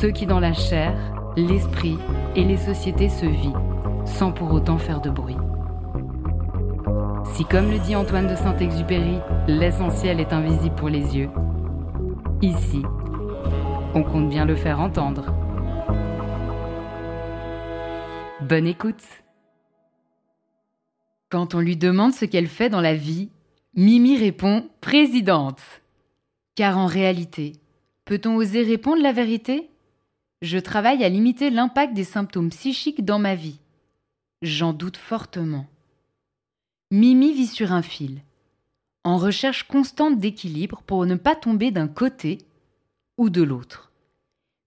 ceux qui dans la chair, l'esprit et les sociétés se vivent, sans pour autant faire de bruit. Si comme le dit Antoine de Saint-Exupéry, l'essentiel est invisible pour les yeux, ici, on compte bien le faire entendre. Bonne écoute Quand on lui demande ce qu'elle fait dans la vie, Mimi répond présidente. Car en réalité, peut-on oser répondre la vérité? Je travaille à limiter l'impact des symptômes psychiques dans ma vie. J'en doute fortement. Mimi vit sur un fil, en recherche constante d'équilibre pour ne pas tomber d'un côté ou de l'autre.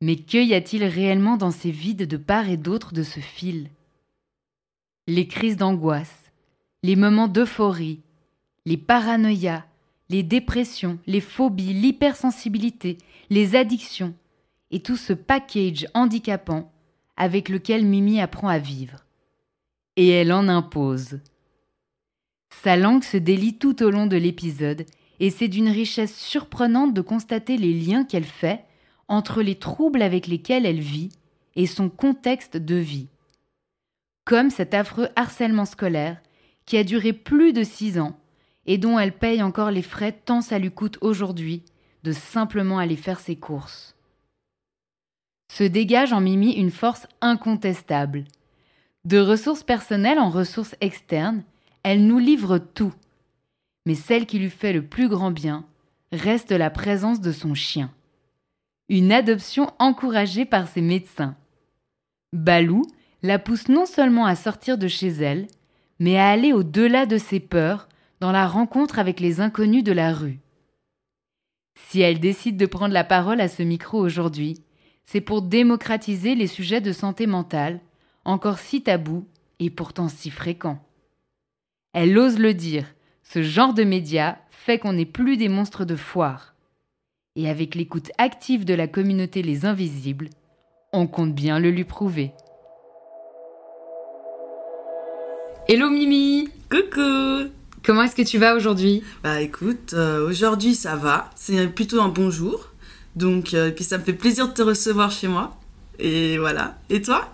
Mais que y a-t-il réellement dans ces vides de part et d'autre de ce fil? Les crises d'angoisse, les moments d'euphorie, les paranoïas, les dépressions, les phobies, l'hypersensibilité, les addictions, et tout ce package handicapant avec lequel Mimi apprend à vivre. Et elle en impose. Sa langue se délie tout au long de l'épisode, et c'est d'une richesse surprenante de constater les liens qu'elle fait entre les troubles avec lesquels elle vit et son contexte de vie. Comme cet affreux harcèlement scolaire qui a duré plus de six ans et dont elle paye encore les frais tant ça lui coûte aujourd'hui de simplement aller faire ses courses se dégage en Mimi une force incontestable. De ressources personnelles en ressources externes, elle nous livre tout. Mais celle qui lui fait le plus grand bien reste la présence de son chien. Une adoption encouragée par ses médecins. Balou la pousse non seulement à sortir de chez elle, mais à aller au-delà de ses peurs dans la rencontre avec les inconnus de la rue. Si elle décide de prendre la parole à ce micro aujourd'hui, c'est pour démocratiser les sujets de santé mentale, encore si tabous et pourtant si fréquents. Elle ose le dire, ce genre de médias fait qu'on n'est plus des monstres de foire. Et avec l'écoute active de la communauté Les Invisibles, on compte bien le lui prouver. Hello Mimi Coucou Comment est-ce que tu vas aujourd'hui? Bah écoute, euh, aujourd'hui ça va, c'est plutôt un bon jour. Donc, euh, puis ça me fait plaisir de te recevoir chez moi. Et voilà. Et toi?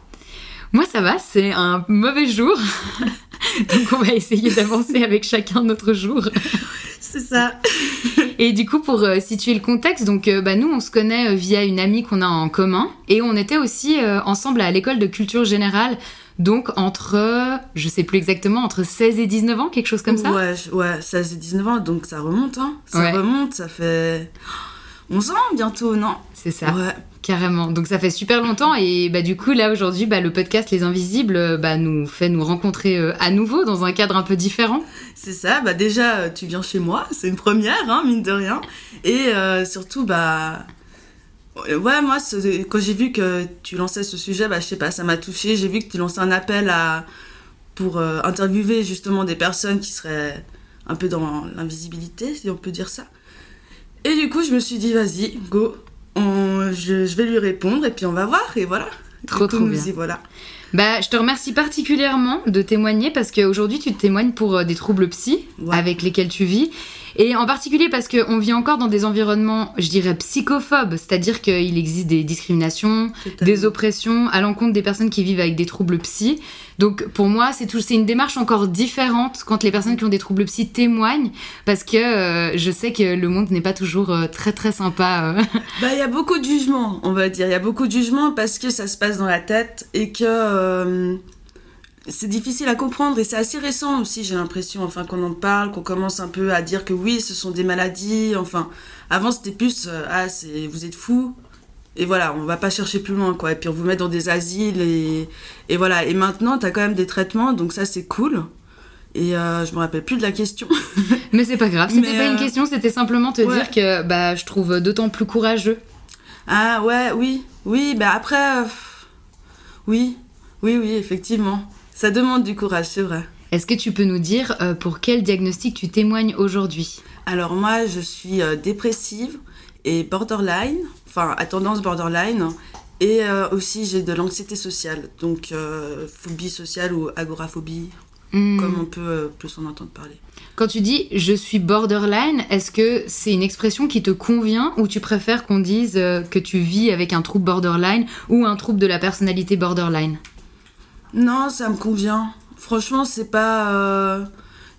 Moi, ça va, c'est un mauvais jour. Donc, on va essayer d'avancer avec chacun notre jour. C'est ça. Et du coup, pour euh, situer le contexte, donc euh, bah, nous, on se connaît via une amie qu'on a en commun. Et on était aussi ensemble à l'école de culture générale. Donc entre, je sais plus exactement, entre 16 et 19 ans, quelque chose comme ça Ouais, ouais 16 et 19 ans, donc ça remonte, hein. Ça remonte, ça fait... 11 ans bientôt, non C'est ça. Ouais. Carrément. Donc ça fait super longtemps et bah du coup là aujourd'hui bah, le podcast Les Invisibles bah, nous fait nous rencontrer euh, à nouveau dans un cadre un peu différent. C'est ça. Bah déjà euh, tu viens chez moi, c'est une première hein, mine de rien et euh, surtout bah ouais moi quand j'ai vu que tu lançais ce sujet bah je sais pas ça m'a touché. J'ai vu que tu lançais un appel à pour interviewer justement des personnes qui seraient un peu dans l'invisibilité si on peut dire ça. Et du coup, je me suis dit, vas-y, go, je, vais lui répondre et puis on va voir. Et voilà. Trop, Du coup, trop bien. voilà. Bah, je te remercie particulièrement de témoigner parce qu'aujourd'hui tu témoignes pour euh, des troubles psy Ouais. avec lesquels tu vis. Et en particulier parce qu'on vit encore dans des environnements, je dirais, psychophobes, c'est-à-dire qu'il existe des discriminations, des oppressions à l'encontre des personnes qui vivent avec des troubles psy. Donc pour moi, c'est tout, c'est une démarche encore différente quand les personnes qui ont des troubles psy témoignent, parce que euh, je sais que le monde n'est pas toujours euh, très très sympa. euh. Bah, il y a beaucoup de jugements, on va dire. Il y a beaucoup de jugements parce que ça se passe dans la tête et que c'est difficile à comprendre et c'est assez récent aussi, j'ai l'impression. Enfin, qu'on en parle, qu'on commence un peu à dire que oui, ce sont des maladies. Enfin, avant c'était plus euh, ah, c'est vous êtes fous. Et voilà, on va pas chercher plus loin, quoi. Et puis on vous met dans des asiles et, et voilà. Et maintenant, t'as quand même des traitements, donc ça c'est cool. Et euh, je me rappelle plus de la question. Mais c'est pas grave, c'était pas une euh, question, c'était simplement te ouais. dire que bah je trouve d'autant plus courageux. Ah ouais, oui, oui, bah après, euh, oui, oui, oui, effectivement. Ça demande du courage, c'est vrai. Est-ce que tu peux nous dire euh, pour quel diagnostic tu témoignes aujourd'hui? Alors moi, je suis euh, dépressive et borderline, enfin à tendance borderline, et euh, aussi j'ai de l'anxiété sociale, donc phobie sociale ou agoraphobie, Hmm. comme on peut plus en entendre parler. Quand tu dis je suis borderline, est-ce que c'est une expression qui te convient ou tu préfères qu'on dise que tu vis avec un trouble borderline ou un trouble de la personnalité borderline? Non, ça me convient. Franchement, c'est pas. euh,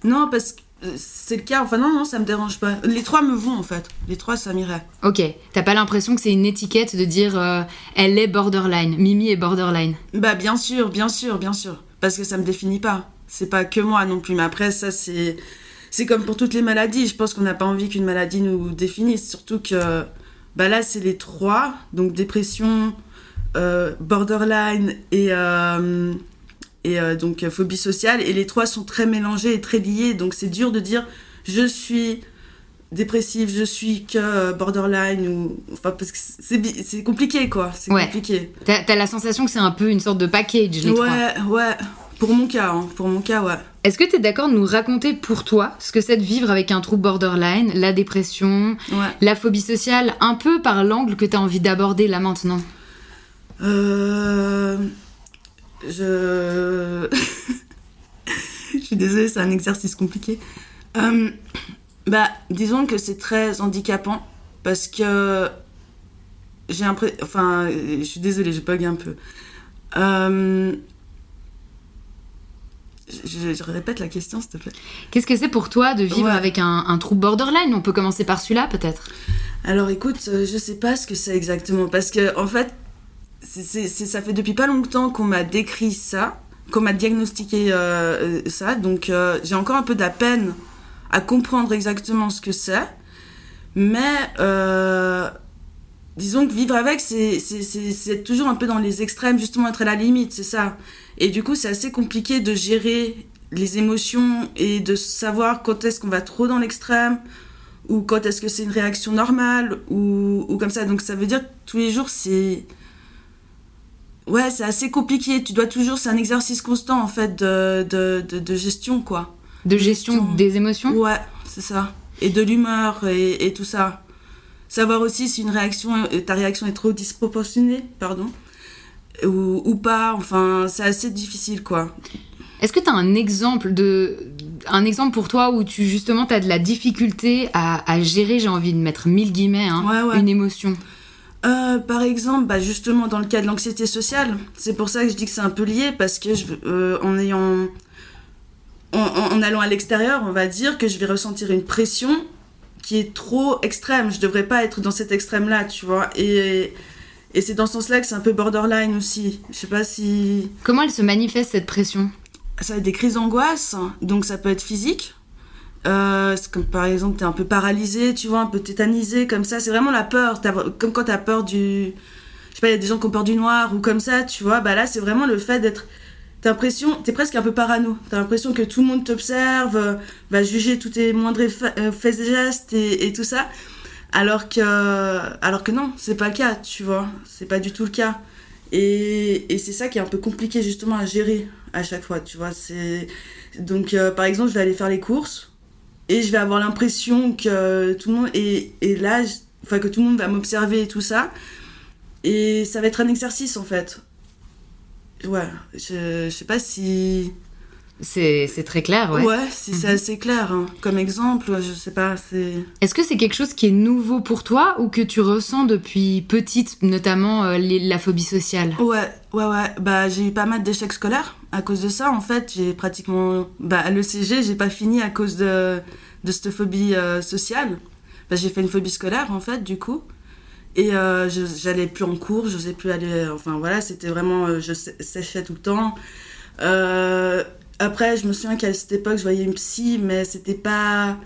Non, parce que euh, c'est le cas. Enfin, non, non, ça me dérange pas. Les trois me vont en fait. Les trois, ça m'irait. Ok, t'as pas l'impression que c'est une étiquette de dire euh, elle est borderline, Mimi est borderline Bah bien sûr, bien sûr, bien sûr. Parce que ça me définit pas. C'est pas que moi non plus. Mais après, ça c'est... C'est comme pour toutes les maladies. Je pense qu'on n'a pas envie qu'une maladie nous définisse. Surtout que... Bah là, c'est les trois. Donc dépression, borderline et... euh, Et euh, donc euh, phobie sociale. Et les trois sont très mélangés et très liés. Donc c'est dur de dire je suis dépressive, je suis que euh, borderline ou... Enfin, parce que c'est compliqué quoi. C'est Ouais. compliqué. T'as la sensation que c'est un peu une sorte de package, les trois. Ouais, ouais. Pour mon cas, hein. pour mon cas, ouais. Est-ce que tu es d'accord de nous raconter pour toi ce que c'est de vivre avec un trouble borderline, la dépression, Ouais. la phobie sociale, un peu par l'angle que tu as envie d'aborder là maintenant? Euh... Je... je suis désolée, c'est un exercice compliqué. Euh, Bah, disons que c'est très handicapant parce que j'ai l'impression... Enfin, je suis désolée, je bug un peu. Euh... Je, je répète la question, s'il te plaît. Qu'est-ce que c'est pour toi de vivre Ouais. avec un, un trouble borderline? On peut commencer par celui-là peut-être? Alors écoute, euh, je sais pas ce que c'est exactement parce que en fait, ça fait depuis pas longtemps qu'on m'a décrit ça, qu'on m'a diagnostiqué euh, euh, ça, donc euh, j'ai encore un peu de peine à comprendre exactement ce que c'est, mais disons que vivre avec, c'est, toujours un peu dans les extrêmes, justement être à la limite, c'est ça. Et du coup, c'est assez compliqué de gérer les émotions et de savoir quand est-ce qu'on va trop dans l'extrême ou quand est-ce que c'est une réaction normale ou, ou comme ça. Donc ça veut dire que tous les jours c'est ouais c'est assez compliqué. Tu dois toujours c'est un exercice constant en fait de, de, de, de gestion quoi. De gestion Gestion. des émotions? Ouais c'est ça et de l'humeur et, et tout ça. Savoir aussi si une réaction euh, ta réaction est trop disproportionnée pardon ou, ou pas. Enfin c'est assez difficile quoi. Est-ce que tu as un exemple de un exemple pour toi où tu justement tu as de la difficulté à, à gérer, j'ai envie de mettre mille guillemets, hein, Ouais, ouais. une émotion? Euh, par exemple, bah justement dans le cas de l'anxiété sociale, c'est pour ça que je dis que c'est un peu lié parce que je, euh, en ayant, en, allant à l'extérieur, on va dire que je vais ressentir une pression qui est trop extrême. Je devrais pas être dans cet extrême-là, tu vois. Et, et c'est dans ce sens-là que c'est un peu borderline aussi. Je sais pas si Comment elle se manifeste cette pression? Ça va être des crises d'angoisse, donc ça peut être physique. Euh, par exemple, t'es un peu paralysé, tu vois, un peu tétanisé, comme ça. C'est vraiment la peur. T'as- comme quand t'as peur du. Je sais pas, il y a des gens qui ont peur du noir ou comme ça, tu vois. Bah là, c'est vraiment le fait d'être. T'as l'impression. T'es presque un peu parano. T'as l'impression que tout le monde t'observe, euh, va juger tous tes moindres euh, faits et gestes et, tout ça. Alors que. Alors que non, c'est pas le cas, tu vois. C'est pas du tout le cas. Et, c'est ça qui est un peu compliqué justement à gérer à chaque fois, tu vois. Donc par exemple, je vais aller faire les courses et je vais avoir l'impression que tout le monde et là, enfin que tout le monde va m'observer et tout ça. Et ça va être un exercice en fait. ouais, je, je sais pas si. C'est très clair, ouais. Ouais, si c'est Mhm. assez clair. hein. Comme exemple, je sais pas, c'est. Est-ce que c'est quelque chose qui est nouveau pour toi ou que tu ressens depuis petite, notamment euh, les- la phobie sociale? Ouais, ouais, ouais. Bah, j'ai eu pas mal d'échecs scolaires à cause de ça. En fait, j'ai pratiquement. Bah, à l'ECG, j'ai pas fini à cause de, de cette phobie euh, sociale. Bah, j'ai fait une phobie scolaire, en fait, du coup. Et euh, j'allais plus en cours, j'osais plus aller. Enfin, voilà, c'était vraiment. euh, je sé- séchais tout le temps. Après, je me souviens qu'à cette époque, je voyais une psy, mais c'était pas.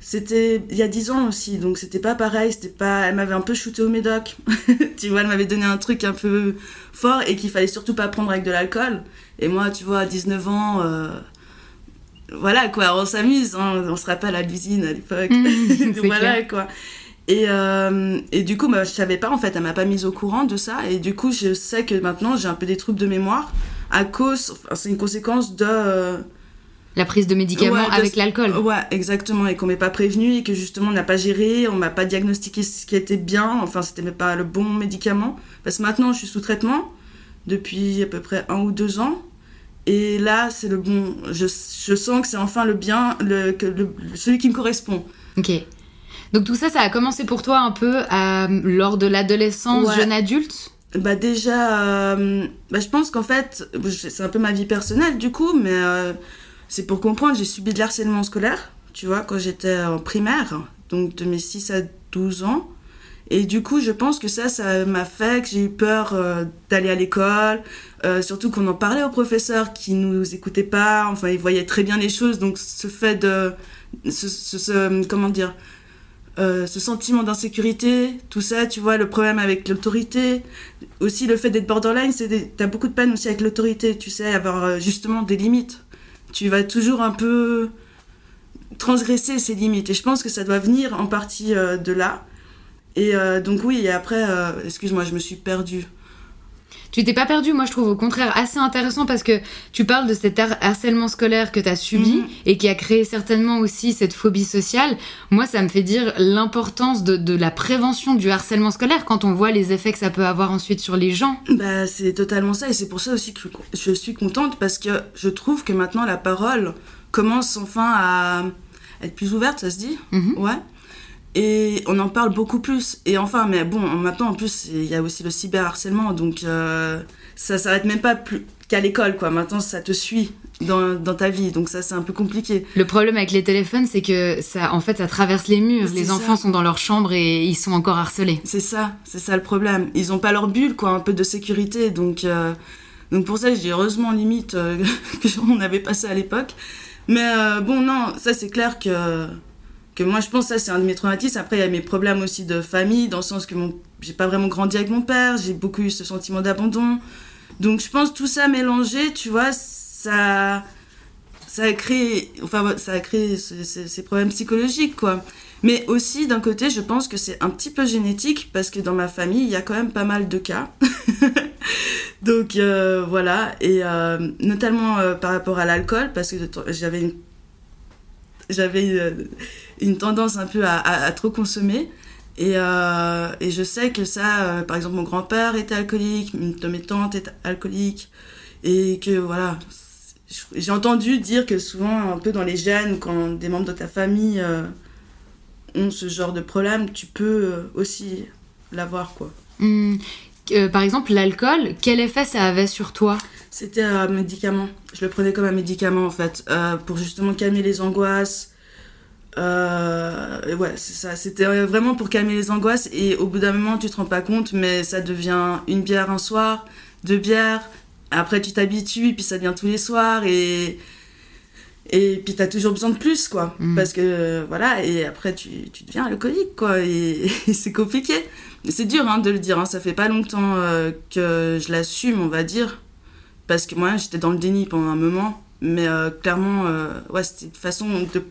C'était il y a 10 ans aussi, donc c'était pas pareil. C'était pas. Elle m'avait un peu shooté au médoc. tu vois, elle m'avait donné un truc un peu fort et qu'il fallait surtout pas prendre avec de l'alcool. Et moi, tu vois, à 19 ans, euh, voilà quoi, on s'amuse, hein, on se rappelle à l'usine à l'époque. Mmh, voilà clair. quoi. Et, euh, et du coup, bah, je savais pas en fait, elle m'a pas mise au courant de ça. Et du coup, je sais que maintenant j'ai un peu des troubles de mémoire à cause, enfin, c'est une conséquence de. euh, La prise de médicaments Ouais, de- avec l'alcool Ouais, exactement. Et qu'on m'ait pas prévenu et que justement on n'a pas géré, on m'a pas diagnostiqué ce qui était bien, enfin c'était même pas le bon médicament. Parce que maintenant je suis sous traitement depuis à peu près un ou deux ans. Et là c'est le bon. Je, je sens que c'est enfin le bien, le, que le, celui qui me correspond. Ok. Donc tout ça, ça a commencé pour toi un peu euh, lors de l'adolescence, Ouais. jeune adulte? Bah déjà, euh, bah, je pense qu'en fait, c'est un peu ma vie personnelle du coup, mais euh, c'est pour comprendre, j'ai subi de l'harcèlement scolaire, tu vois, quand j'étais en primaire, donc de mes 6 à 12 ans. Et du coup, je pense que ça, ça m'a fait que j'ai eu peur euh, d'aller à l'école, euh, surtout qu'on en parlait aux professeurs qui nous écoutaient pas, enfin, ils voyaient très bien les choses, donc ce fait de... Ce, comment dire euh, ce sentiment d'insécurité, tout ça, tu vois, le problème avec l'autorité, aussi le fait d'être borderline, c'est t'as beaucoup de peine aussi avec l'autorité, tu sais, avoir justement des limites. Tu vas toujours un peu transgresser ces limites. Et je pense que ça doit venir en partie de là. Et euh, donc oui, et après, euh, excuse-moi, je me suis perdue. Tu t'es pas perdu, moi je trouve au contraire assez intéressant parce que tu parles de cet har- harcèlement scolaire que tu as subi Mhm. et qui a créé certainement aussi cette phobie sociale. Moi ça me fait dire l'importance de, de la prévention du harcèlement scolaire quand on voit les effets que ça peut avoir ensuite sur les gens. Bah, c'est totalement ça, et c'est pour ça aussi que je suis contente, parce que je trouve que maintenant la parole commence enfin à être plus ouverte, ça se dit? Mhm. Ouais. Et on en parle beaucoup plus. Et enfin, mais bon, maintenant en plus, il y a aussi le cyberharcèlement, donc euh, ça s'arrête même pas plus qu'à l'école, quoi. Maintenant, ça te suit dans, dans ta vie, donc ça, c'est un peu compliqué. Le problème avec les téléphones c'est que ça en fait ça traverse les murs. Les ça. enfants sont dans leur chambre et ils sont encore harcelés. C'est ça, c'est ça le problème. Ils ont pas leur bulle, quoi, un peu de sécurité, donc, euh, donc pour ça, je dis heureusement limite euh, qu'on avait passé à l'époque. Mais euh, bon, non, ça c'est clair que, que moi je pense que ça c'est un de mes traumatismes. Après, il y a mes problèmes aussi de famille, dans le sens que mon, j'ai pas vraiment grandi avec mon père, j'ai beaucoup eu ce sentiment d'abandon. Donc je pense tout ça mélangé, tu vois, ça, ça a créé, enfin, ça a créé ce- ce- ces problèmes psychologiques, quoi. Mais aussi, d'un côté, je pense que c'est un petit peu génétique parce que dans ma famille, il y a quand même pas mal de cas. Donc euh, voilà, et euh, notamment euh, par rapport à l'alcool, parce que j'avais une, j'avais une, tendance un peu à, à- à trop consommer. Et, euh, et je sais que ça, euh, par exemple, mon grand-père était alcoolique, une de mes tantes est alcoolique, et que voilà, j'ai entendu dire que souvent, un peu dans les gènes, quand des membres de ta famille euh, ont ce genre de problème, tu peux aussi l'avoir, quoi. Euh, par exemple l'alcool, quel effet ça avait sur toi? C'était un médicament. Je le prenais comme un médicament, en fait, pour justement calmer les angoisses. Euh, ouais, c'est ça. C'était vraiment pour calmer les angoisses. Et au bout d'un moment, tu te rends pas compte, mais ça devient une bière un soir, deux bières. Après, tu t'habitues, puis ça devient tous les soirs. Et, et puis, t'as toujours besoin de plus, quoi. Mm. Parce que, voilà, et après, tu, tu deviens alcoolique, quoi. Et, et c'est compliqué. C'est dur hein, de le dire. Hein. Ça fait pas longtemps euh, que je l'assume, on va dire. Parce que moi, j'étais dans le déni pendant un moment. Mais euh, clairement, euh, ouais, c'était une façon de.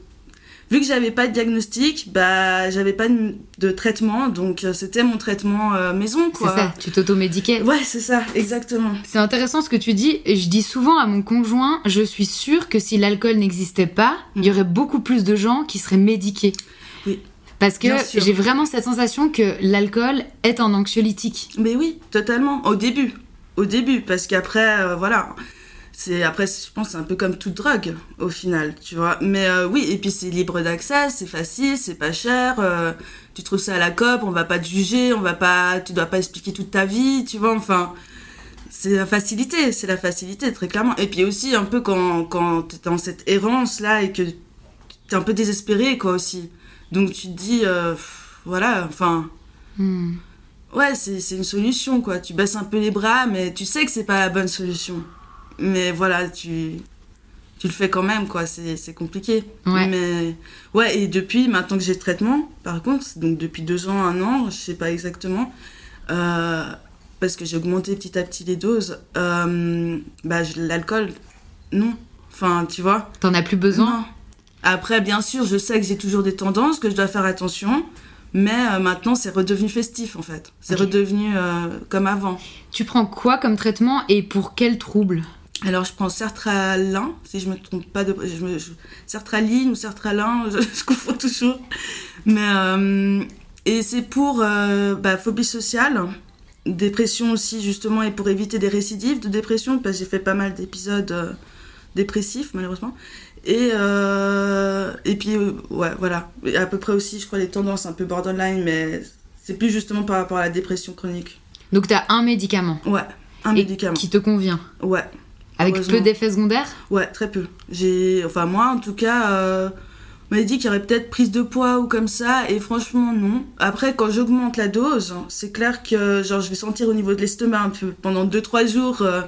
Vu que j'avais pas de diagnostic, bah, j'avais pas de, de traitement. Donc, euh, c'était mon traitement euh, maison, C'est quoi. ça, tu t'automédiquais. Ouais, c'est ça, exactement. C'est intéressant ce que tu dis. Je dis souvent à mon conjoint, je suis sûre que si l'alcool n'existait pas, il y aurait beaucoup plus de gens qui seraient médiqués. Oui. Parce que j'ai vraiment cette sensation que l'alcool est un anxiolytique. Mais oui, totalement. Au début. au début, parce qu'après, euh, voilà. C'est après, je pense, c'est un peu comme toute drogue au final, tu vois. Mais euh, oui, et puis c'est libre d'accès, c'est facile, c'est pas cher. euh, tu trouves ça à la COP, on va pas te juger, on va pas, tu dois pas expliquer toute ta vie, tu vois. Enfin, c'est la facilité, c'est la facilité très clairement. Et puis aussi un peu quand quand t'es dans cette errance là et que t'es un peu désespéré quoi aussi. Donc tu te dis, euh, voilà, enfin. Hmm. Ouais, c'est c'est une solution, quoi. Tu baisses un peu les bras, mais tu sais que c'est pas la bonne solution. Mais voilà, tu, tu le fais quand même, quoi. C'est compliqué. Ouais. Mais ouais, et depuis, maintenant que j'ai le traitement, par contre, donc depuis deux ans, un an, je sais pas exactement, euh, parce que j'ai augmenté petit à petit les doses, euh, bah, l'alcool, non. Enfin, tu vois. T'en as plus besoin? Non. Après, bien sûr, je sais que j'ai toujours des tendances, que je dois faire attention. Mais euh, maintenant, c'est redevenu festif, en fait. C'est redevenu comme avant. Tu prends quoi comme traitement et pour quel trouble? Alors, je prends sertraline, si je me trompe pas de... Je me, je- sertraline ou sertralin, je, je confonds toujours. Mais... euh, et c'est pour euh, bah, phobie sociale, dépression aussi, justement, et pour éviter des récidives de dépression, parce que j'ai fait pas mal d'épisodes euh, dépressifs, malheureusement. Et, et puis, ouais, voilà. Et à peu près aussi, je crois, les tendances un peu borderline, mais c'est plus justement par rapport à la dépression chronique. Donc t'as un médicament Ouais, un et médicament. qui te convient Ouais. Avec peu d'effets secondaires Ouais, très peu. J'ai, enfin moi en tout cas, euh, on m'a dit qu'il y aurait peut-être prise de poids ou comme ça, et franchement non. Après quand j'augmente la dose, c'est clair que genre je vais sentir au niveau de l'estomac un peu pendant 2-3 jours. euh,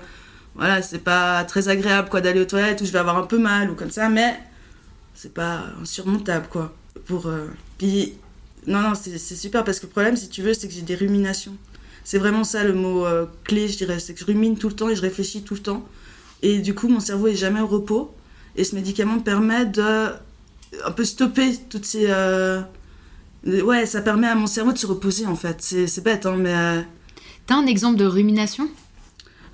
voilà, c'est pas très agréable quoi d'aller aux toilettes ou je vais avoir un peu mal ou comme ça, mais c'est pas insurmontable quoi. Pour euh, puis non non c'est c'est super parce que le problème si tu veux c'est que j'ai des ruminations. C'est vraiment ça le mot euh, clé je dirais, c'est que je rumine tout le temps et je réfléchis tout le temps. Et du coup, mon cerveau est jamais au repos. Et ce médicament permet de un peu stopper toutes ces. euh, Ouais, ça permet à mon cerveau de se reposer en fait. C'est c'est bête, hein, mais. euh, T'as un exemple de rumination?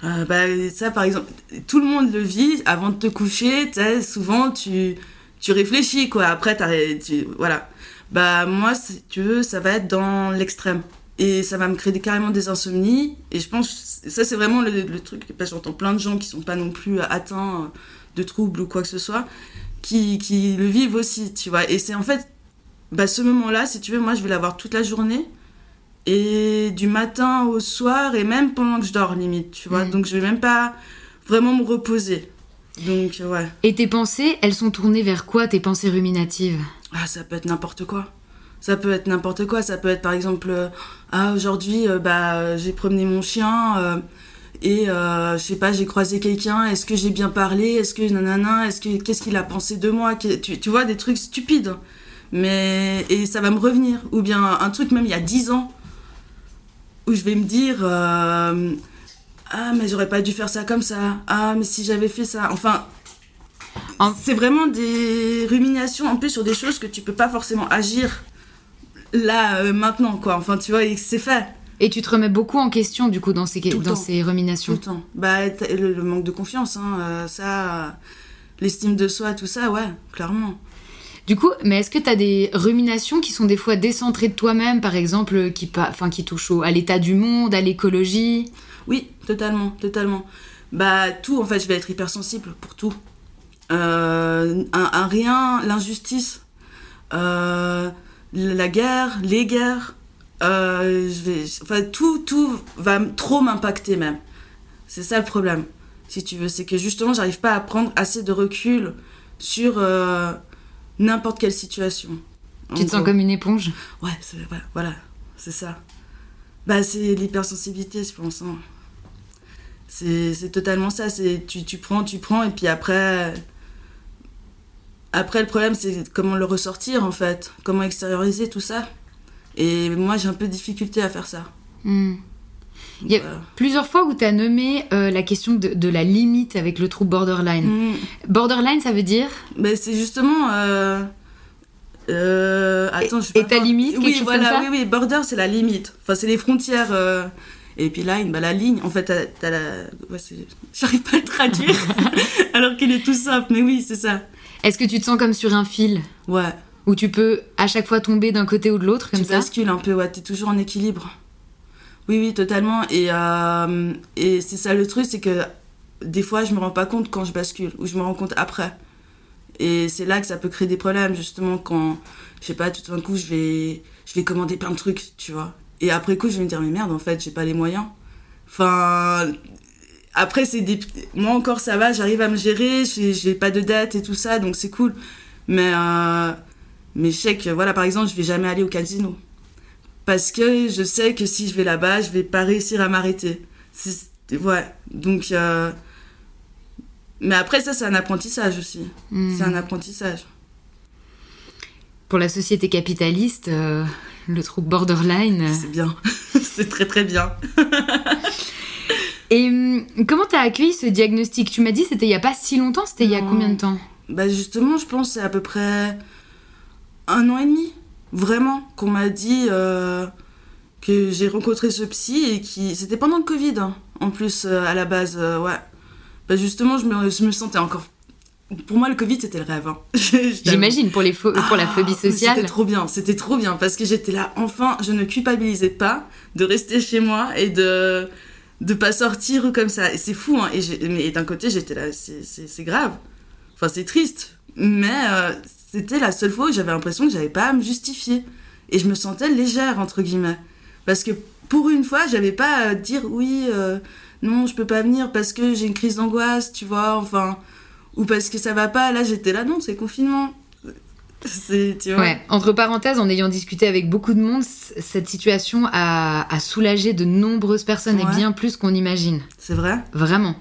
Euh, bah, ça, par exemple, tout le monde le vit avant de te coucher. tu sais, Souvent, tu, tu réfléchis, quoi. Après, tu, voilà. Bah, moi, si tu veux, ça va être dans l'extrême. Et ça va me créer carrément des insomnies. Et je pense, ça, c'est vraiment le, le truc. Parce que j'entends plein de gens qui sont pas non plus atteints euh, de troubles ou quoi que ce soit, qui, qui le vivent aussi, tu vois. Et c'est en fait, bah, ce moment-là, si tu veux, moi, je vais l'avoir toute la journée. Et du matin au soir, et même pendant que je dors, limite, tu vois. Mm. Donc, je vais même pas vraiment me reposer. Donc, ouais. Et tes pensées, elles sont tournées vers quoi tes pensées ruminatives? Ah, ça peut être n'importe quoi. Ça peut être n'importe quoi. Ça peut être par exemple, euh, ah aujourd'hui, euh, bah j'ai promené mon chien euh, et je sais pas, j'ai croisé quelqu'un. Est-ce que j'ai bien parlé? Est-ce que nanana Est-ce que qu'est-ce qu'il a pensé de moi? Tu, tu vois des trucs stupides. Mais et ça va me revenir. Ou bien un truc même il y a 10 ans où je vais me dire. ah mais j'aurais pas dû faire ça comme ça. Ah mais si j'avais fait ça. Enfin, En- c'est vraiment des ruminations en plus sur des choses que tu peux pas forcément agir là euh, maintenant quoi. Enfin tu vois c'est fait Et tu te remets beaucoup en question du coup dans ces, Tout dans temps. ces tout ruminations. le temps. Bah le, le manque de confiance hein, euh, ça, euh, l'estime de soi tout ça ouais clairement. Du coup, mais est-ce que tu as des ruminations qui sont des fois décentrées de toi-même, par exemple, qui, enfin, qui touchent au- à l'état du monde, à l'écologie? Oui, totalement, totalement. Bah, tout, en fait, je vais être hypersensible pour tout. Euh, un, un rien, l'injustice, euh, la guerre, les guerres, euh, je vais, enfin, tout, tout va trop m'impacter même. C'est ça le problème, si tu veux. C'est que justement, j'arrive pas à prendre assez de recul sur euh, n'importe quelle situation. Tu te sens comme une éponge? Ouais, voilà, c'est ça. Bah, c'est l'hypersensibilité, je pense. hein. C'est, c'est totalement ça. C'est, tu, tu prends, tu prends, et puis après. Après, le problème, c'est comment le ressortir, en fait. Comment extérioriser tout ça. Et moi, j'ai un peu de difficulté à faire ça. Hmm. Il y a- Voilà. Plusieurs fois où tu as nommé euh, la question de, de la limite avec le trouble borderline. Mm. Borderline, ça veut dire Mais c'est justement. Euh... euh, Attends, je et pas ta limite, quelque Oui, chose voilà, comme ça oui, oui, border, c'est la limite. Enfin, c'est les frontières. Et puis line, bah, la ligne, en fait, t'as, la. Ouais, J'arrive pas à le traduire, alors qu'il est tout simple, mais oui, c'est ça. Est-ce que tu te sens comme sur un fil? Ouais, où tu peux à chaque fois tomber d'un côté ou de l'autre comme tu ça? bascules un peu, ouais, t'es toujours en équilibre. Oui, oui, totalement. Et, euh, et c'est ça le truc, c'est que des fois, je me rends pas compte quand je bascule, ou je me rends compte après. Et c'est là que ça peut créer des problèmes, justement, quand, je sais pas, tout d'un coup, je vais, je vais commander plein de trucs, tu vois. Et après coup, je vais me dire, mais merde, en fait, j'ai pas les moyens. Enfin, après, c'est des... Moi encore, ça va, j'arrive à me gérer, j'ai pas de dette et tout ça, donc c'est cool. Mais, euh... mais je sais que, voilà, par exemple, je vais jamais aller au casino. Parce que je sais que si je vais là-bas, je vais pas réussir à m'arrêter. Ouais, donc... Euh... Mais après, ça, c'est un apprentissage aussi. Hmm. C'est un apprentissage. Pour la société capitaliste, euh, le trouble borderline. Euh, c'est bien. c'est très très bien. Et hum, comment t'as accueilli ce diagnostic? Tu m'as dit c'était il y a pas si longtemps, c'était il y a combien de temps? Bah justement, je pense c'est à peu près un an et demi, vraiment, qu'on m'a dit euh, que j'ai rencontré ce psy et qui c'était pendant le Covid hein, en plus à la base, ouais. Bah justement, je me, je me sentais encore pour moi, le Covid, c'était le rêve. Hein. J'imagine, pour, les pour la ah, phobie sociale. C'était trop bien, c'était trop bien, parce que j'étais là, enfin, je ne culpabilisais pas de rester chez moi et de de pas sortir comme ça. Et c'est fou, hein. Et, mais d'un côté, j'étais là, c'est grave. Enfin, c'est triste. Mais euh, c'était la seule fois où j'avais l'impression que j'avais pas à me justifier. Et je me sentais légère, entre guillemets. Parce que pour une fois, j'avais pas à dire oui, euh, non, je peux pas venir parce que j'ai une crise d'angoisse, tu vois, enfin ou parce que ça va pas. Là, j'étais là, non, c'est confinement. Tu vois. Ouais. Entre parenthèses, en ayant discuté avec beaucoup de monde, cette situation a, soulagé de nombreuses personnes et bien plus qu'on imagine. C'est vrai Vraiment.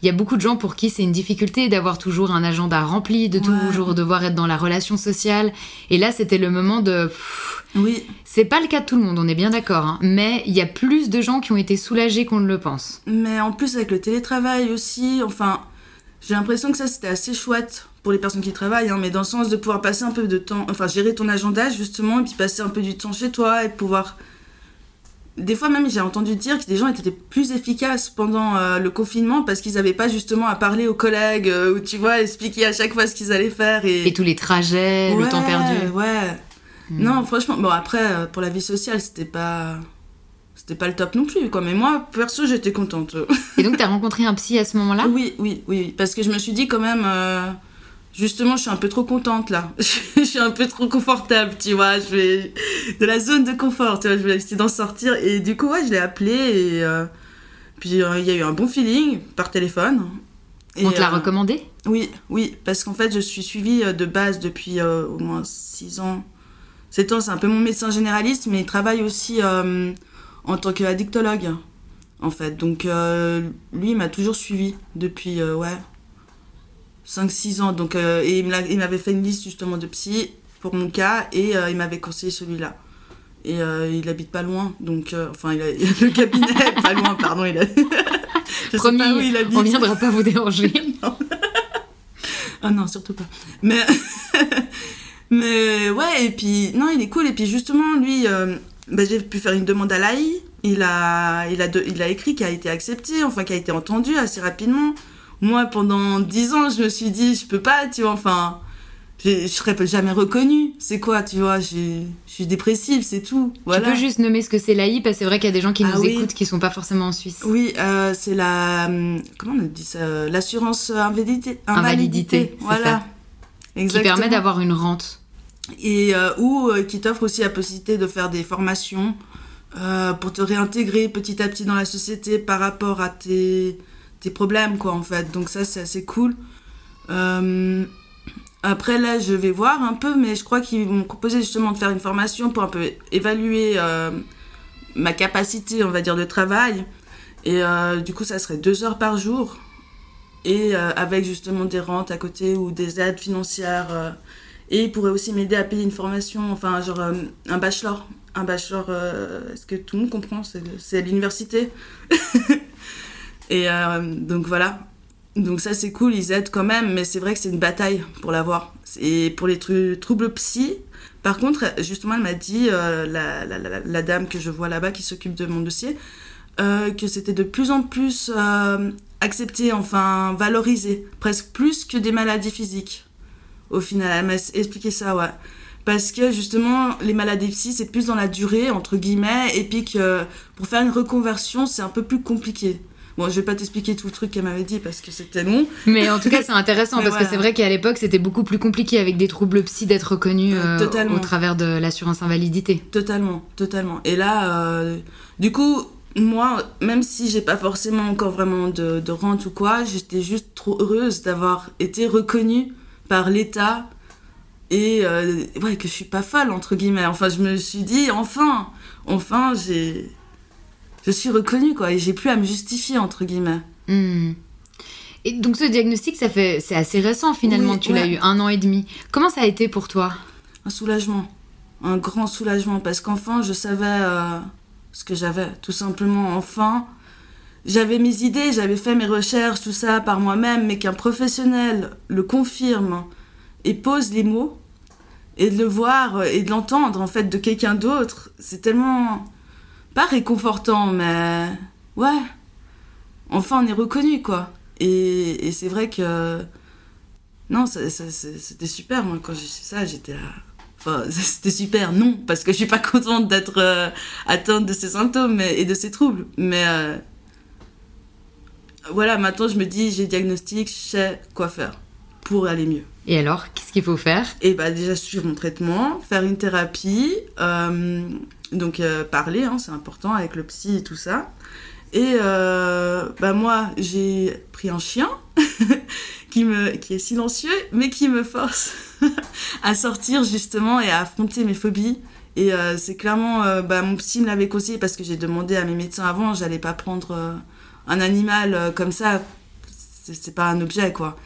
Il y a beaucoup de gens pour qui c'est une difficulté d'avoir toujours un agenda rempli, de toujours devoir être dans la relation sociale. Et là, c'était le moment de. oui. C'est pas le cas de tout le monde, on est bien d'accord. Hein. Mais il y a plus de gens qui ont été soulagés qu'on ne le pense. Mais en plus, avec le télétravail aussi, enfin, j'ai l'impression que ça, c'était assez chouette pour les personnes qui travaillent, hein, mais dans le sens de pouvoir passer un peu de temps, enfin gérer ton agenda justement, et puis passer un peu du temps chez toi et pouvoir. Des fois même, j'ai entendu dire que des gens étaient plus efficaces pendant euh, le confinement parce qu'ils n'avaient pas justement à parler aux collègues euh, ou tu vois, expliquer à chaque fois ce qu'ils allaient faire. Et, et tous les trajets, le temps perdu. Ouais. Hmm. Non, franchement, bon après, euh, pour la vie sociale, c'était pas c'était pas le top non plus, quoi. Mais moi, perso, j'étais contente. Et donc, t'as rencontré un psy à ce moment-là? Oui, oui, oui, Parce que je me suis dit quand même, euh, justement, je suis un peu trop contente là. je suis un peu trop confortable, tu vois. Je vais de la zone de confort, tu vois. Je vais essayer d'en sortir. Et du coup, ouais, je l'ai appelé et euh, puis euh, il y a eu un bon feeling par téléphone. Et, On te l'a recommandé? Oui, oui, parce qu'en fait, je suis suivie de base depuis au moins 6 ans. 7 ans, c'est un peu mon médecin généraliste, mais il travaille aussi en tant qu'addictologue, en fait. Donc, euh, lui, il m'a toujours suivi depuis, euh, ouais, 5-6 ans. Donc, euh, et il m'avait fait une liste, justement, de psy pour mon cas, et il m'avait conseillé celui-là. Et il habite pas loin, donc, enfin, il a, le cabinet pas loin, pardon, il a... Je Promis, sais pas où il habite. on viendra pas vous déranger. Ah non, surtout pas. Mais... Mais ouais, et puis, non, il est cool. Et puis justement, lui, ben, j'ai pu faire une demande à l'AI. Il a, il, a il a écrit qui a été accepté, enfin qui a été entendu assez rapidement. Moi, pendant dix ans, je me suis dit, je peux pas, tu vois, enfin, je serais jamais reconnue. C'est quoi, tu vois, je suis dépressive, c'est tout. Voilà. Tu peux juste nommer ce que c'est l'AI, parce que c'est vrai qu'il y a des gens qui ah nous écoutent qui sont pas forcément en Suisse. Oui, euh, c'est la, comment on dit ça, l'assurance invalidité. Invalidité, voilà. Ça. Exactement. Qui permet d'avoir une rente et euh, ou euh, qui t'offre aussi la possibilité de faire des formations euh, pour te réintégrer petit à petit dans la société par rapport à tes, tes problèmes quoi en fait. Donc ça c'est assez cool. Après là je vais voir un peu mais je crois qu'ils m'ont proposé justement de faire une formation pour un peu évaluer ma capacité on va dire de travail. Et du coup ça serait deux heures par jour. Et avec justement des rentes à côté ou des aides financières et il pourrait aussi m'aider à payer une formation, enfin, genre euh, un bachelor. Un bachelor, euh, est-ce que tout le monde comprend C'est à l'université. et euh, donc voilà. Donc ça, c'est cool, ils aident quand même, mais c'est vrai que c'est une bataille pour l'avoir. Et pour les troubles psy, par contre, justement, elle m'a dit, la, dame que je vois là-bas qui s'occupe de mon dossier, que c'était de plus en plus accepté, enfin valorisé, presque plus que des maladies physiques au final. Elle m'a expliqué ça, ouais. parce que justement les maladies psy c'est plus dans la durée entre guillemets et puis que pour faire une reconversion c'est un peu plus compliqué. Bon, je vais pas t'expliquer tout le truc qu'elle m'avait dit parce que c'était long. Mais en tout cas, c'est intéressant parce que c'est vrai qu'à l'époque, c'était beaucoup plus compliqué avec des troubles psy d'être reconnu euh, au travers de l'assurance invalidité. Totalement, totalement. Et là, euh, du coup, moi, même si j'ai pas forcément encore vraiment de, de rente ou quoi, j'étais juste trop heureuse d'avoir été reconnue par l'État et euh, ouais, que je suis pas folle, entre guillemets. Enfin, je me suis dit, enfin, enfin, j'ai. Je suis reconnue, quoi, et j'ai plus à me justifier, entre guillemets. Hmm. Et donc, ce diagnostic, ça fait, c'est assez récent finalement, tu l'as eu un an et demi. Comment ça a été pour toi? Un soulagement. Un grand soulagement, parce qu'enfin, je savais euh, ce que j'avais, tout simplement. Enfin, j'avais mes idées, j'avais fait mes recherches, tout ça par moi-même, mais qu'un professionnel le confirme et pose les mots, et de le voir et de l'entendre en fait de quelqu'un d'autre, c'est tellement pas réconfortant, mais ouais, enfin on est reconnu quoi. Et, c'est vrai que non, c'était super. Moi quand j'ai su ça, j'étais Enfin, c'était super, non, parce que je suis pas contente d'être euh, atteinte de ces symptômes et de ces troubles. Mais euh, voilà, maintenant je me dis, j'ai diagnostic, je sais quoi faire pour aller mieux. Et alors, qu'est-ce qu'il faut faire? Et eh bah déjà suivre mon traitement, faire une thérapie, euh, donc euh, parler, hein, c'est important avec le psy et tout ça. Et euh, bah moi, j'ai pris un chien qui, me, qui est silencieux, mais qui me force à sortir justement et à affronter mes phobies. Et c'est clairement, bah, mon psy me l'avait conseillé parce que j'ai demandé à mes médecins avant, j'allais pas prendre un animal comme ça, c'est pas un objet quoi.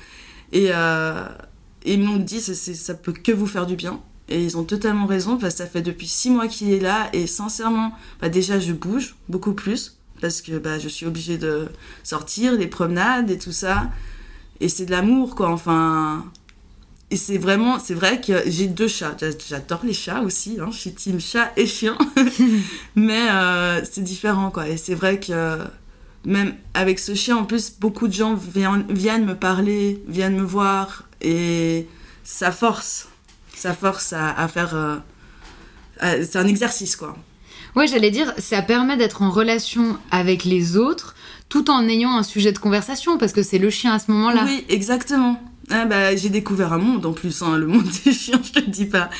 Et, et ils m'ont dit, ça, ça peut que vous faire du bien. Et ils ont totalement raison parce que ça fait depuis six mois qu'il est là et sincèrement, bah déjà je bouge beaucoup plus parce que bah, je suis obligée de sortir, des promenades et tout ça. Et c'est de l'amour quoi, enfin. Et c'est vraiment, c'est vrai que j'ai deux chats. J'adore les chats aussi, hein. je suis team chat et chien. Mais euh, c'est différent quoi. Et c'est vrai que même avec ce chien, en plus, beaucoup de gens viennent, me parler, viennent me voir, et ça force, ça force à, faire. Euh, c'est un exercice, quoi. Ouais, j'allais dire, ça permet d'être en relation avec les autres tout en ayant un sujet de conversation, parce que c'est le chien à ce moment-là. Oui, exactement. Ah bah, j'ai découvert un monde en plus, hein, le monde des chiens, je te le dis pas.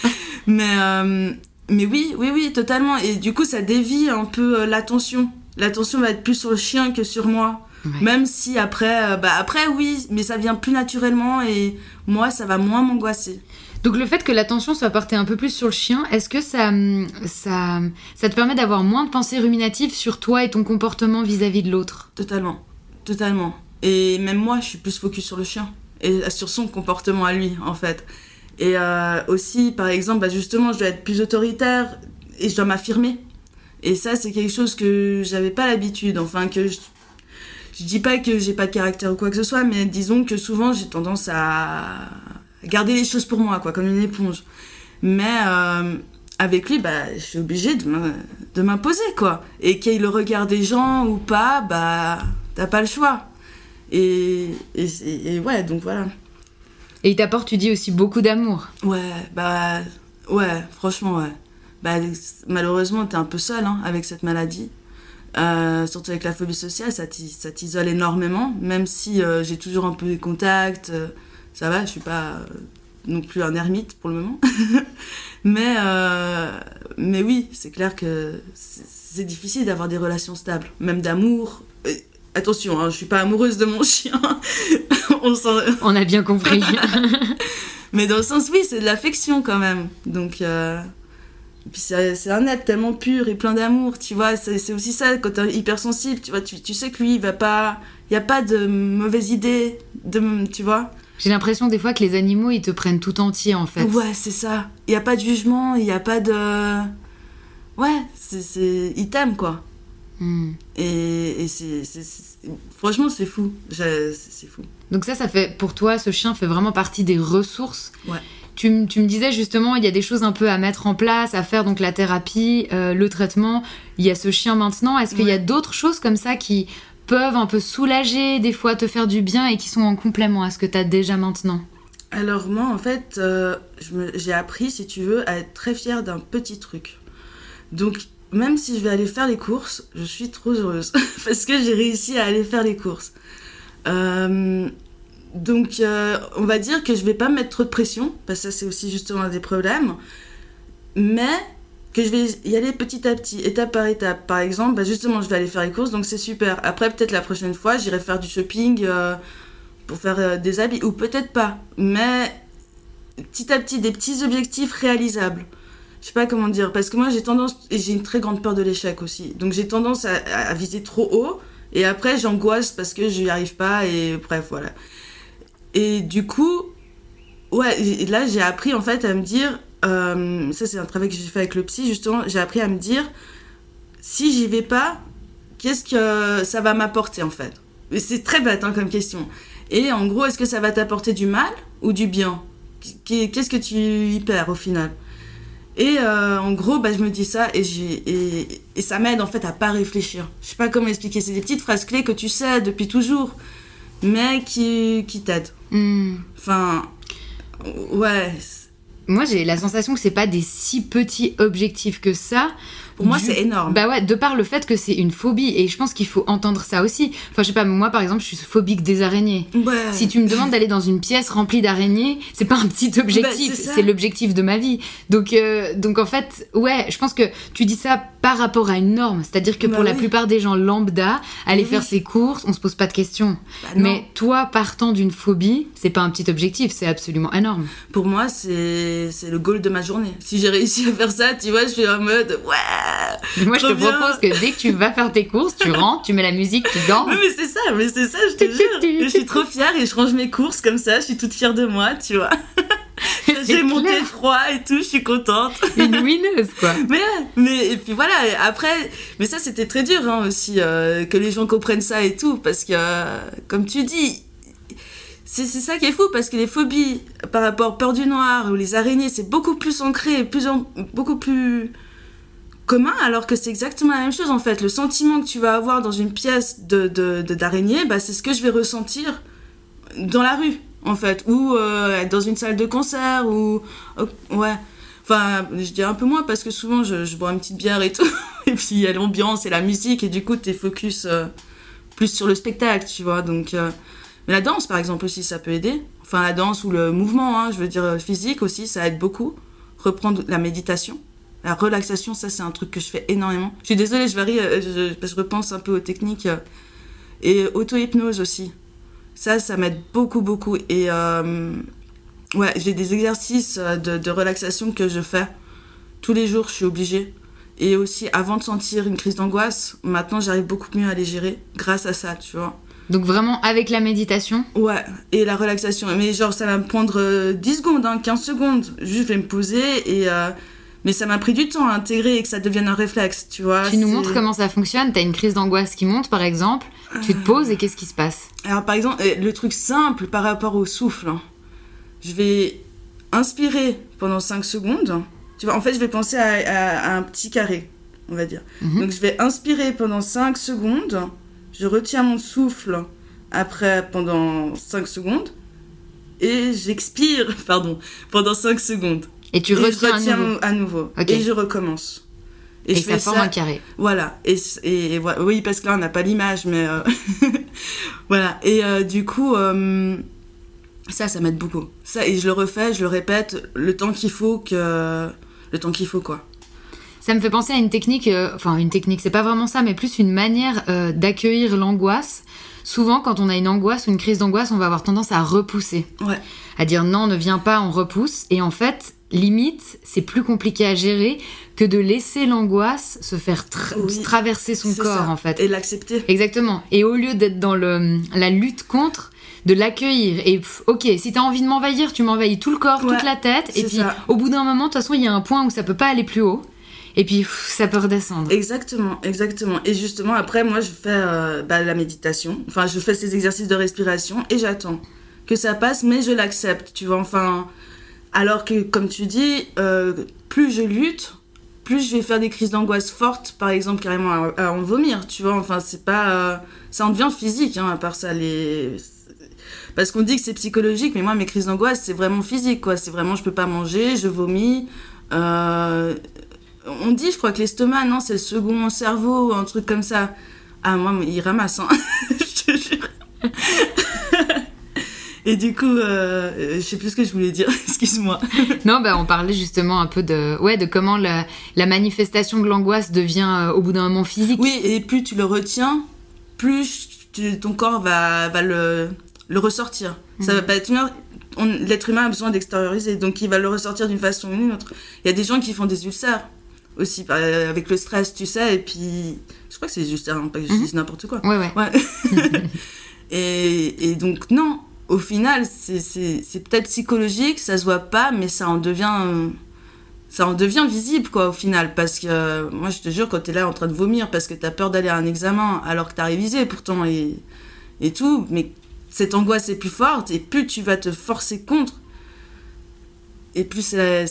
Mais, euh, mais oui, oui, oui, totalement. Et du coup, ça dévie un peu euh, l'attention. L'attention va être plus sur le chien que sur moi. Même si après, euh, bah après oui, mais ça vient plus naturellement et moi ça va moins m'angoisser. Donc le fait que l'attention soit portée un peu plus sur le chien, est-ce que ça, ça, ça te permet d'avoir moins de pensées ruminatives sur toi et ton comportement vis-à-vis de l'autre? Totalement, totalement. Et même moi, je suis plus focus sur le chien et sur son comportement à lui en fait. Et euh, aussi, par exemple, bah justement, je dois être plus autoritaire et je dois m'affirmer. Et ça, c'est quelque chose que j'avais pas l'habitude. Enfin, que je, je dis pas que j'ai pas de caractère ou quoi que ce soit, mais disons que souvent j'ai tendance à garder les choses pour moi, quoi, comme une éponge. Mais euh, avec lui, bah, je suis obligée de m'imposer, quoi. Et qu'il ait le regard des gens ou pas, bah, t'as pas le choix. Et, et, ouais, donc voilà. Et il t'apporte, tu dis aussi beaucoup d'amour. Ouais, bah, ouais, franchement, ouais. Bah, malheureusement, t'es un peu seule hein, avec cette maladie. Euh, surtout avec la phobie sociale, ça t'isole énormément, même si euh, j'ai toujours un peu des contacts, euh, ça va, je suis pas non plus un ermite pour le moment. mais, mais oui, c'est clair que c'est difficile d'avoir des relations stables, même d'amour. Attention, hein, je suis pas amoureuse de mon chien. On, On, a bien compris. mais dans le sens, oui, c'est de l'affection quand même. Donc puis c'est un être tellement pur et plein d'amour, tu vois. C'est aussi ça, quand t'es hypersensible, tu vois, tu, tu, sais que lui, il va pas. Il n'y a pas de mauvaise idée, de, tu vois. J'ai l'impression des fois que les animaux, ils te prennent tout entier, en fait. Ouais, c'est ça. Il n'y a pas de jugement, il n'y a pas de. Ouais, c'est. Ils t'aiment, quoi. Hmm. Et, et c'est. Franchement, c'est fou. C'est fou. Donc, ça, ça fait. Pour toi, ce chien fait vraiment partie des ressources. Ouais tu, me disais justement, il y a des choses un peu à mettre en place, à faire, donc la thérapie, euh, le traitement. Il y a ce chien maintenant. Est-ce qu'il y a d'autres choses comme ça qui peuvent un peu soulager, des fois te faire du bien et qui sont en complément à ce que tu as déjà maintenant? Alors moi, en fait, euh, j'ai appris, si tu veux, à être très fière d'un petit truc. Donc, même si je vais aller faire les courses, je suis trop heureuse parce que j'ai réussi à aller faire les courses. Euh, donc, euh, on va dire que je vais pas me mettre trop de pression, parce que ça, c'est aussi justement un des problèmes. Mais que je vais y aller petit à petit, étape par étape. Par exemple, bah, justement, je vais aller faire les courses, donc c'est super. Après, peut-être la prochaine fois, j'irai faire du shopping euh, pour faire euh, des habits, ou peut-être pas. Mais petit à petit, des petits objectifs réalisables. Je sais pas comment dire, parce que moi j'ai tendance, et j'ai une très grande peur de l'échec aussi. Donc j'ai tendance à, à- à viser trop haut, et après j'angoisse parce que je n'y arrive pas, et bref, voilà. Et du coup, ouais, là j'ai appris en fait à me dire, euh, ça c'est un travail que j'ai fait avec le psy justement, j'ai appris à me dire, si j'y vais pas, qu'est-ce que ça va m'apporter en fait? C'est très bête hein, comme question. Et en gros, est-ce que ça va t'apporter du mal ou du bien? Qu'est- Qu'est-ce que tu y perds au final? Et euh, en gros, bah, je me dis ça et, ça m'aide en fait à pas réfléchir. Je sais pas comment expliquer. C'est des petites phrases clés que tu sais depuis toujours, mais qui, qui t'aident. Hmm. Enfin, ouais. Moi, j'ai la sensation que c'est pas des si petits objectifs que ça. Pour moi, c'est énorme. Bah ouais, de par le fait que c'est une phobie. Et je pense qu'il faut entendre ça aussi. Enfin, je sais pas, moi par exemple, je suis phobique des araignées. ouais. Si tu me demandes d'aller dans une pièce remplie d'araignées, c'est pas un petit objectif, Bah, c'est ça. c'est l'objectif de ma vie. Donc, euh, donc en fait, ouais, je pense que tu dis ça par rapport à une norme. C'est-à-dire que Bah pour la plupart des gens lambda, aller Oui. faire ses courses, on se pose pas de questions. Bah. Mais toi, partant d'une phobie, c'est pas un petit objectif, c'est absolument énorme. Pour moi, c'est le goal de ma journée. Si j'ai réussi à faire ça, tu vois, je suis en mode ouais. Moi, je te bien. propose que dès que tu vas faire tes courses, tu rentres, tu mets la musique, tu danses. Mais c'est ça, mais c'est ça, je te jure. je suis trop fière et je range mes courses comme ça, je suis toute fière de moi, tu vois. J'ai mon thé froid et tout, je suis contente. Une winneuse, quoi. Mais, mais et puis voilà, après, mais ça c'était très dur hein, aussi, euh, que les gens comprennent ça et tout, parce que, euh, comme tu dis, c'est c'est ça qui est fou, parce que les phobies par rapport peur du noir ou les araignées, c'est beaucoup plus ancré, plus en- beaucoup plus commun, alors que c'est exactement la même chose en fait. Le sentiment que tu vas avoir dans une pièce de de- de- d'araignée, bah, c'est ce que je vais ressentir dans la rue, en fait, ou euh, dans une salle de concert, ou... ouais. Enfin, je dis un peu moins parce que souvent je, je bois une petite bière et tout, et puis il y a l'ambiance et la musique, et du coup t'es focus euh, plus sur le spectacle, tu vois. Donc, euh, Mais la danse, par exemple, aussi, ça peut aider. Enfin, la danse ou le mouvement, hein, je veux dire physique aussi, ça aide beaucoup. Reprendre la méditation. La relaxation, ça, c'est un truc que je fais énormément. Je suis désolée, je varie, je, je repense un peu aux techniques. et auto-hypnose aussi. Ça, ça m'aide beaucoup, beaucoup. Et euh, ouais, j'ai des exercices euh, de, de relaxation que je fais tous les jours, je suis obligée. Et aussi, avant de sentir une crise d'angoisse, maintenant, j'arrive beaucoup mieux à les gérer grâce à ça, tu vois. Donc vraiment avec la méditation? Ouais, et la relaxation. Mais genre, ça va me prendre euh, 10 secondes, hein, 15 secondes. Juste, je vais me poser et... euh, mais ça m'a pris du temps à intégrer et que ça devienne un réflexe, tu vois. Tu nous montres comment ça fonctionne. T'as une crise d'angoisse qui monte par exemple. Tu te poses et qu'est-ce qui se passe Alors, par exemple, euh, le truc simple par rapport au souffle. hein. Je vais inspirer pendant 5 secondes. Tu vois, en fait, je vais penser à, à- à un petit carré, on va dire. Mhm. Donc, je vais inspirer pendant 5 secondes. Je retiens mon souffle après pendant 5 secondes. Et j'expire, pardon, pendant 5 secondes. Et tu et je retiens à nouveau. à nouveau. Ok. Et je recommence. Et, je ça fais forme un carré. voilà. Et, et, et oui, parce que là, on n'a pas l'image, mais euh, voilà. Et euh, du coup, euh, ça, ça m'aide beaucoup. Ça, et je le refais, je le répète, le temps qu'il faut que, le temps qu'il faut, quoi. Ça me fait penser à une technique, enfin une technique, c'est pas vraiment ça, mais plus une manière d'accueillir l'angoisse. Souvent, quand on a une angoisse ou une crise d'angoisse, on va avoir tendance à repousser, Ouais. à dire non, ne viens pas, on repousse. Et en fait, limite, c'est plus compliqué à gérer que de laisser l'angoisse se faire tra- Oui, traverser son corps, ça. en fait. Et l'accepter. Exactement. Et au lieu d'être dans le, la lutte contre, de l'accueillir. Et pff, ok, si t'as envie de m'envahir, tu m'envahis tout le corps, Ouais, toute la tête. Et puis, ça. au bout d'un moment, de toute façon, il y a un point où ça peut pas aller plus haut. Et puis, pff, ça peut redescendre. Exactement, exactement. Et justement, après, moi, je fais euh, bah, la méditation. Enfin, je fais ces exercices de respiration et j'attends que ça passe, mais je l'accepte, tu vois. Enfin, alors que, comme tu dis, euh, plus je lutte, plus je vais faire des crises d'angoisse fortes, par exemple, carrément à, à en vomir, tu vois. Enfin, c'est pas. euh, ça en devient physique, hein, à part ça. Les... parce qu'on dit que c'est psychologique, mais moi, mes crises d'angoisse, c'est vraiment physique, quoi. C'est vraiment, je peux pas manger, je vomis. Euh, on dit, je crois que l'estomac, non, c'est le second cerveau, un truc comme ça. Ah, moi, il ramasse, hein. je te jure. Et du coup, euh, je sais plus ce que je voulais dire, excuse-moi. Non, bah, on parlait justement un peu de, ouais, de comment la, la manifestation de l'angoisse devient euh, au bout d'un moment physique. Oui, et plus tu le retiens, plus tu- ton corps va, va le, le ressortir. Ça va pas être une heure. L'être humain a besoin d'extérioriser, donc il va le ressortir d'une façon ou d'une autre. Il y a des gens qui font des ulcères aussi, par- avec le stress, tu sais, et puis. Je crois que c'est des ulcères, hein, pas que je Mhm. dise n'importe quoi. Ouais, ouais. Ouais. et, et donc, non, au final, c'est- peut-être psychologique, ça se voit pas, mais ça en devient. Ça en devient visible, quoi, au final. Parce que, euh, moi, je te jure, quand t'es là en train de vomir parce que t'as peur d'aller à un examen alors que t'as révisé pourtant et, et tout, mais cette angoisse est plus forte et plus tu vas te forcer contre. Et plus c'est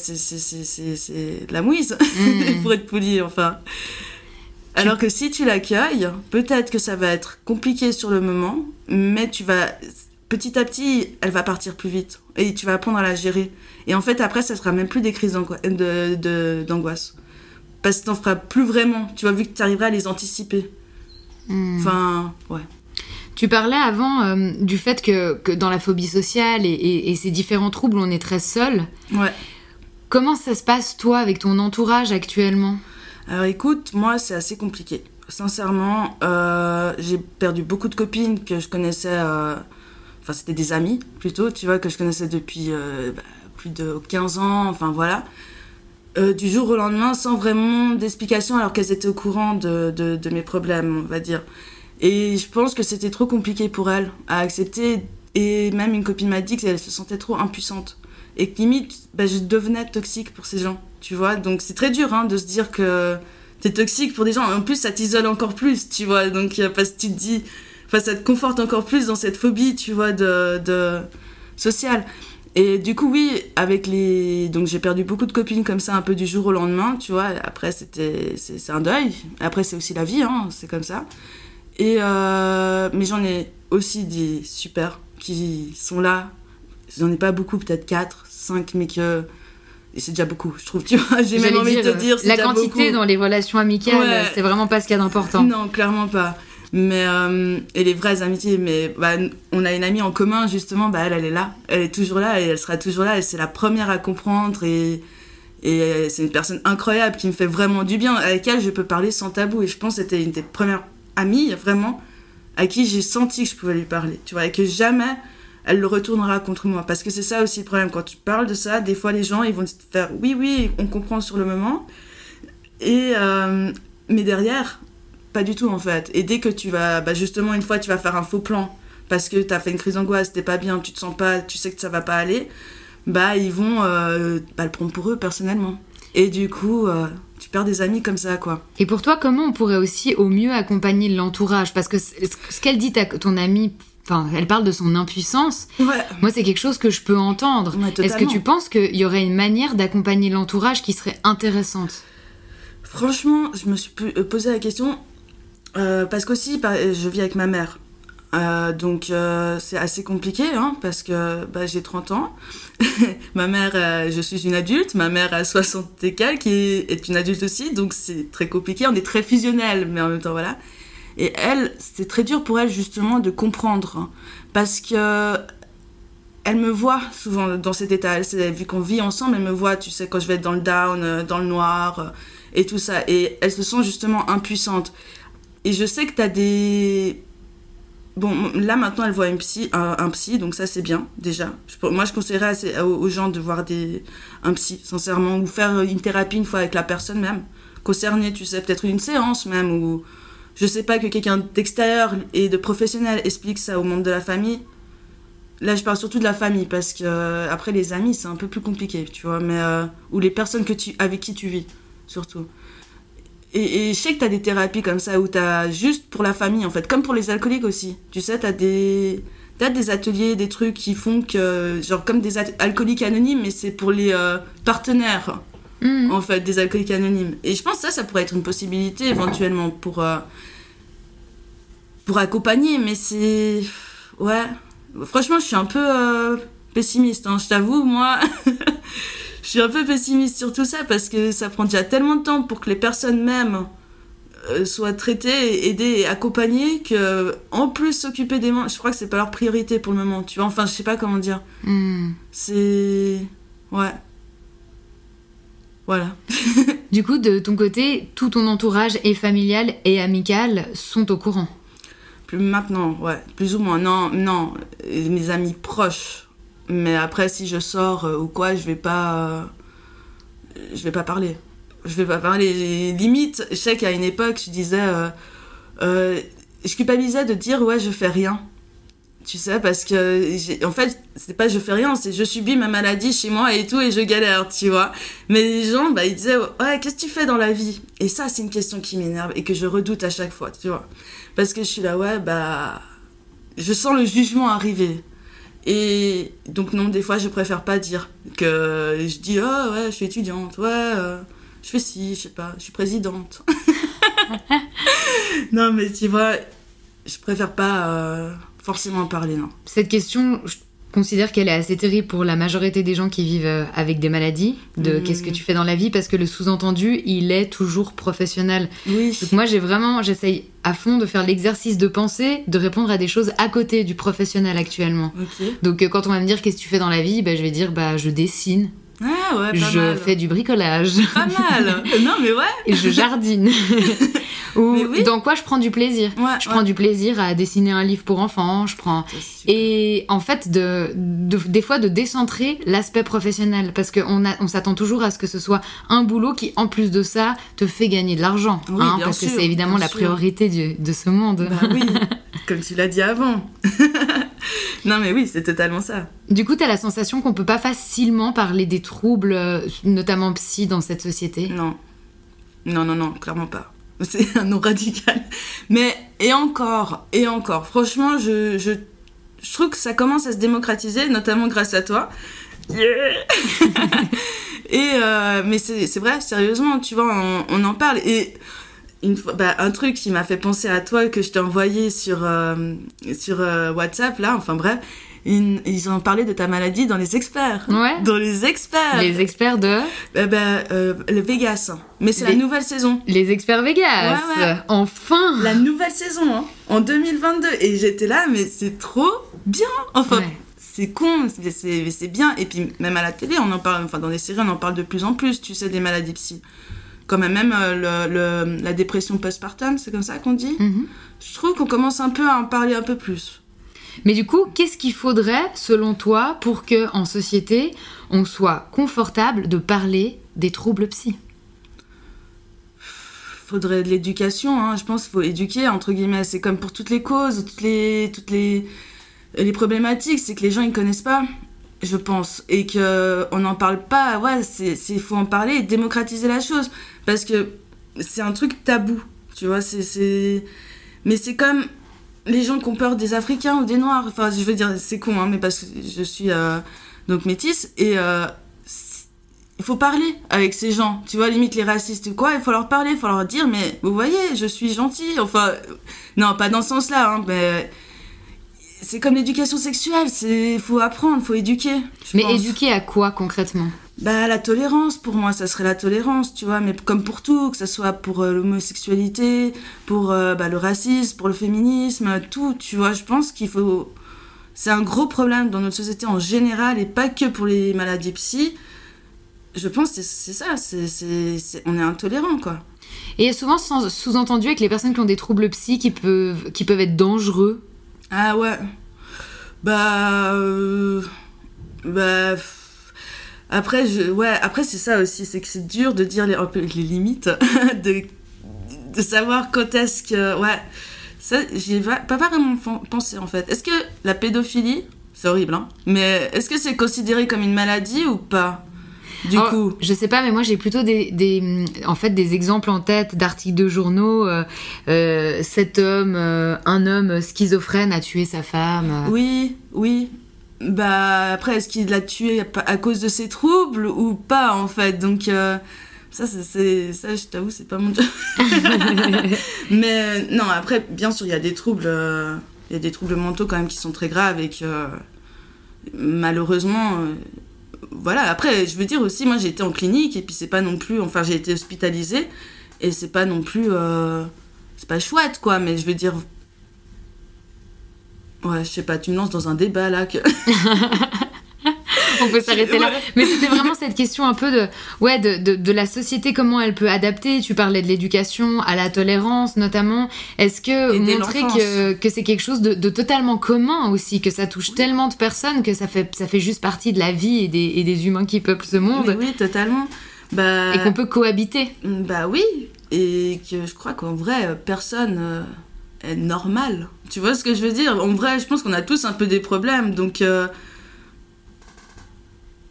la- mouise, Mm. pour être poli, enfin. Alors que si tu l'accueilles, peut-être que ça va être compliqué sur le moment, mais tu vas petit à petit, elle va partir plus vite et tu vas apprendre à la gérer. Et en fait, après, ça sera même plus des crises d'angoi- de- de- d'angoisse. Parce que t'en feras plus vraiment, tu vois, vu que tu arriveras à les anticiper. Mm. Enfin, ouais. Tu parlais avant euh, du fait que, que dans la phobie sociale et, et- et ces différents troubles, on est très seul. Ouais. Comment ça se passe, toi, avec ton entourage actuellement? Alors écoute, moi, c'est assez compliqué. Sincèrement, euh, j'ai perdu beaucoup de copines que je connaissais. euh, Enfin, c'était des amis plutôt, tu vois, que je connaissais depuis euh, bah, plus de 15 ans, enfin voilà. Euh, du jour au lendemain, sans vraiment d'explication, alors qu'elles étaient au courant de, de, mes problèmes, on va dire. Et je pense que c'était trop compliqué pour elles à accepter. Et même une copine m'a dit qu'elle se sentait trop impuissante. Et que limite, bah, je devenais toxique pour ces gens, tu vois. Donc c'est très dur hein, de se dire que t'es toxique pour des gens. En plus, ça t'isole encore plus, tu vois. Donc parce que tu te dis, enfin, ça te conforte encore plus dans cette phobie, tu vois, de, de sociale. Et du coup, oui, avec les. Donc, j'ai perdu beaucoup de copines comme ça, un peu du jour au lendemain, tu vois. Après, c'était. C'est un deuil. Après, c'est aussi la vie, hein, c'est comme ça. Et. euh, Mais j'en ai aussi des super qui sont là. J'en ai pas beaucoup, peut-être 4, 5, mais que. Et c'est déjà beaucoup, je trouve, tu vois. J'ai même envie de te dire. La quantité beaucoup. dans les relations amicales, Ouais. c'est vraiment pas ce qu'il y a d'important. Non, clairement pas. Mais euh, et les vraies amitiés, mais bah, on a une amie en commun justement, bah elle, elle est là, elle est toujours là et elle sera toujours là. Et c'est la première à comprendre et c'est une personne incroyable qui me fait vraiment du bien, avec elle je peux parler sans tabou. Et je pense que c'était une des premières amies vraiment à qui j'ai senti que je pouvais lui parler, tu vois, et que jamais elle le retournera contre moi. Parce que c'est ça aussi le problème quand tu parles de ça, des fois les gens ils vont te faire oui oui, on comprend sur le moment, et euh, mais derrière pas du tout en fait. Et dès que tu vas, bah justement, une fois tu vas faire un faux plan parce que t'as fait une crise d'angoisse, t'es pas bien, tu te sens pas, tu sais que ça va pas aller, bah ils vont euh, bah, le prendre pour eux personnellement. Et du coup, euh, tu perds des amis comme ça quoi. Et pour toi, comment on pourrait aussi au mieux accompagner l'entourage? Parce que ce qu'elle dit, ta- ton amie, enfin, elle parle de son impuissance. Ouais, Moi, c'est quelque chose que je peux entendre. Ouais, Est-ce que tu penses qu'il y aurait une manière d'accompagner l'entourage qui serait intéressante? Franchement, je me suis euh, posé la question euh, parce qu'aussi par- je vis avec ma mère. Euh, donc euh, c'est assez compliqué hein, parce que bah, j'ai 30 ans. ma mère, euh, je suis une adulte, ma mère a 60 et quelques qui est, une adulte aussi, donc c'est très compliqué. On est très fusionnels, mais en même temps voilà. Et elle, c'est très dur pour elle justement de comprendre hein, parce que elle me voit souvent dans cet état. Vu qu'on vit ensemble, elle me voit, tu sais, quand je vais être dans le down, dans le noir et tout ça. Et elle se sent justement impuissante. Et je sais que tu as des. Bon, là maintenant, elle voit un psy, un, psy donc ça c'est bien déjà. Moi, je conseillerais assez- aux, aux gens de voir des, un psy, sincèrement, ou faire une thérapie une fois avec la personne même, concernée, tu sais, peut-être une séance même, ou je sais pas, que quelqu'un d'extérieur et de professionnel explique ça au monde de la famille. Là, je parle surtout de la famille parce que euh, après les amis, c'est un peu plus compliqué, tu vois, mais euh, ou les personnes que tu avec qui tu vis surtout. Et, et je sais que t'as des thérapies comme ça où t'as juste pour la famille en fait, comme pour les alcooliques aussi. Tu sais, t'as des t'as des ateliers, des trucs qui font que genre comme des alcooliques anonymes, mais c'est pour les euh, partenaires Mhm. en fait des alcooliques anonymes. Et je pense que ça, ça pourrait être une possibilité éventuellement pour euh, pour accompagner, mais c'est ouais, Franchement, je suis un peu euh, pessimiste, hein, je t'avoue, moi. je suis un peu pessimiste sur tout ça parce que ça prend déjà tellement de temps pour que les personnes même euh, soient traitées, aidées et accompagnées que, en plus, s'occuper des mains, je crois que c'est pas leur priorité pour le moment, tu vois. Enfin, je sais pas comment dire. Hmm. C'est. Ouais. Voilà. Du coup, de ton côté, tout ton entourage et familial et amical sont au courant? Plus maintenant, ouais, plus ou moins. Non, non, mes amis proches. Mais après, si je sors euh, ou quoi, je vais pas. euh, je vais pas parler. Je vais pas parler. Limite, je sais qu'à une époque, je disais. euh, euh, je culpabilisais de dire, ouais, je fais rien. Tu sais, parce que. En fait, c'est pas je fais rien, c'est je subis ma maladie chez moi et tout, et je galère, tu vois. Mais les gens, bah, ils disaient, ouais, qu'est-ce que tu fais dans la vie? Et ça, c'est une question qui m'énerve et que je redoute à chaque fois, tu vois. Parce que je suis là, ouais, bah. Je sens le jugement arriver. Et donc, non, des fois, je préfère pas dire. Que je dis, oh, ouais, je suis étudiante, ouais, euh, je fais ci, je sais pas, je suis présidente. non, mais tu vois, je préfère pas euh, forcément en parler, non. Cette question, je considère qu'elle est assez terrible pour la majorité des gens qui vivent euh, avec des maladies, de Mhm. qu'est-ce que tu fais dans la vie, parce que le sous-entendu, il est toujours professionnel. Oui. Donc moi, j'ai vraiment, j'essaye à fond de faire l'exercice de penser, de répondre à des choses à côté du professionnel actuellement. Donc euh, quand on va me dire qu'est-ce que tu fais dans la vie, bah, je vais dire bah je dessine, Ah, ouais, pas je mal. fais du bricolage, Pas mal. non, mais ouais. et je jardine. Ou Mais oui. dans quoi je prends du plaisir. Ouais, Je ouais. prends du plaisir à dessiner un livre pour enfants, je prends et en fait, de, de- des fois, de décentrer l'aspect professionnel. Parce qu'on on s'attend toujours à ce que ce soit un boulot qui, en plus de ça, te fait gagner de l'argent. Oui, hein, parce que c'est évidemment la priorité du- de ce monde. Bah oui, comme tu l'as dit avant. non, mais oui, c'est totalement ça. Du coup, tu as la sensation qu'on peut pas facilement parler des troubles, euh, notamment psy, dans cette société? Non. Non, non, non, clairement pas. C'est un non radical. Mais, et encore, et encore, franchement, je, je, je trouve que ça commence à se démocratiser, notamment grâce à toi. Yeah et, euh, mais c'est c'est vrai, sérieusement, tu vois, on, on en parle. Et une fois, bah, un truc qui m'a fait penser à toi que je t'ai envoyé sur, euh, sur euh, WhatsApp, là, enfin bref, ils, ils ont parlé de ta maladie dans les experts. Ouais. Dans les experts. Les experts de. Eh ben, euh, le Vegas. Mais c'est Les- la nouvelle saison. Les experts Vegas Ouais, ouais. Enfin La nouvelle saison, hein, en 2022. Et j'étais là, mais c'est trop bien. Enfin, Ouais. c'est con, c'est bien. Et puis, même à la télé, on en parle, enfin, dans les séries, on en parle de plus en plus, tu sais, des maladies psy. Comme même euh, le, le- la dépression postpartum, c'est comme ça qu'on dit. Mhm. Je trouve qu'on commence un peu à en parler un peu plus. Mais du coup, qu'est-ce qu'il faudrait, selon toi, pour que en société, on soit confortable de parler des troubles psy? Faudrait de l'éducation, hein. je pense qu'il faut éduquer, entre guillemets. C'est comme pour toutes les causes, toutes les, toutes les, les problématiques, c'est que les gens ils connaissent pas, je pense. Et qu'on n'en parle pas, ouais, c'est, faut en parler et démocratiser la chose. Parce que c'est un truc tabou, tu vois, c'est. Mais c'est comme les gens qui ont peur des Africains ou des Noirs. Enfin, je veux dire, c'est con, hein, mais parce que je suis euh, donc métisse et... euh, il faut parler avec ces gens, tu vois, limite les racistes ou quoi, il faut leur parler, il faut leur dire, mais vous voyez, je suis gentil, enfin, non, pas dans ce sens-là, hein, mais c'est comme l'éducation sexuelle, c'est faut apprendre, faut éduquer. Mais pense. éduquer à quoi concrètement? Bah la tolérance, pour moi, ça serait la tolérance, tu vois, mais comme pour tout, que ce soit pour euh, l'homosexualité, pour euh, bah, le racisme, pour le féminisme, tout, tu vois, je pense qu'il faut... C'est un gros problème dans notre société en général et pas que pour les maladies psy. Je pense que c'est ça, c'est on est intolérant, quoi. Et il y a souvent sous-entendu avec les personnes qui ont des troubles psy qui peuvent, qui peuvent être dangereux? Ah ouais. Bah. euh, bah. Après, je, ouais, après c'est ça aussi, c'est que c'est dur de dire les, un peu les limites, de, de savoir quand est-ce que. Ouais. Ça, j'y ai va- pas vraiment pensé en fait. Est-ce que la pédophilie, c'est horrible, hein, mais est-ce que c'est considéré comme une maladie ou pas? Du Oh, coup. Je sais pas, mais moi j'ai plutôt des, des, en fait, des exemples en tête d'articles de journaux. euh, euh, cet homme, euh, un homme schizophrène a tué sa femme. Oui, oui. Bah après, est-ce qu'il l'a tué à, cause de ses troubles ou pas en fait? Donc euh, ça, c'est- ça, je t'avoue, c'est pas mon job. Mais non, après, bien sûr, il y a des troubles. Il y a des troubles mentaux quand même qui sont très graves et que malheureusement, voilà. Après, je veux dire aussi, moi j'ai été en clinique et puis c'est pas non plus, enfin j'ai été hospitalisée et c'est pas non plus, euh, c'est pas chouette quoi, mais je veux dire, ouais, je sais pas, tu me lances dans un débat là que. on peut s'arrêter là. Mais c'était vraiment cette question un peu de, ouais, de, de, la société, comment elle peut adapter. Tu parlais de l'éducation, à la tolérance notamment. Est-ce que montrer que, que c'est quelque chose de, de, totalement commun aussi, que ça touche tellement de personnes que ça fait, ça fait juste partie de la vie et des, et des humains qui peuplent ce monde. oui, totalement. Bah, et qu'on peut cohabiter. Bah oui, et que je crois qu'en vrai, personne euh, est normal. Tu vois ce que je veux dire? En vrai, je pense qu'on a tous un peu des problèmes, donc... Euh,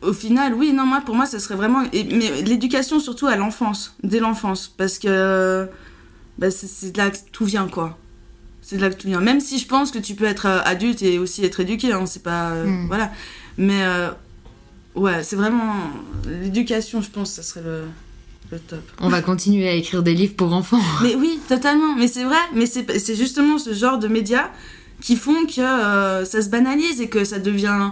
au final, oui, non, moi, pour moi, ça serait vraiment. mais l'éducation, surtout à l'enfance, dès l'enfance, parce que bah, c'est de là que tout vient, quoi. C'est de là que tout vient. Même si je pense que tu peux être euh, adulte et aussi être éduqué, hein, c'est pas. Euh, hmm. Voilà. Mais euh, ouais, c'est vraiment. L'éducation, je pense, ça serait le. Le top. On va continuer à écrire des livres pour enfants. Mais oui, totalement. Mais c'est vrai. Mais c'est justement ce genre de médias qui font que ça se banalise et que ça devient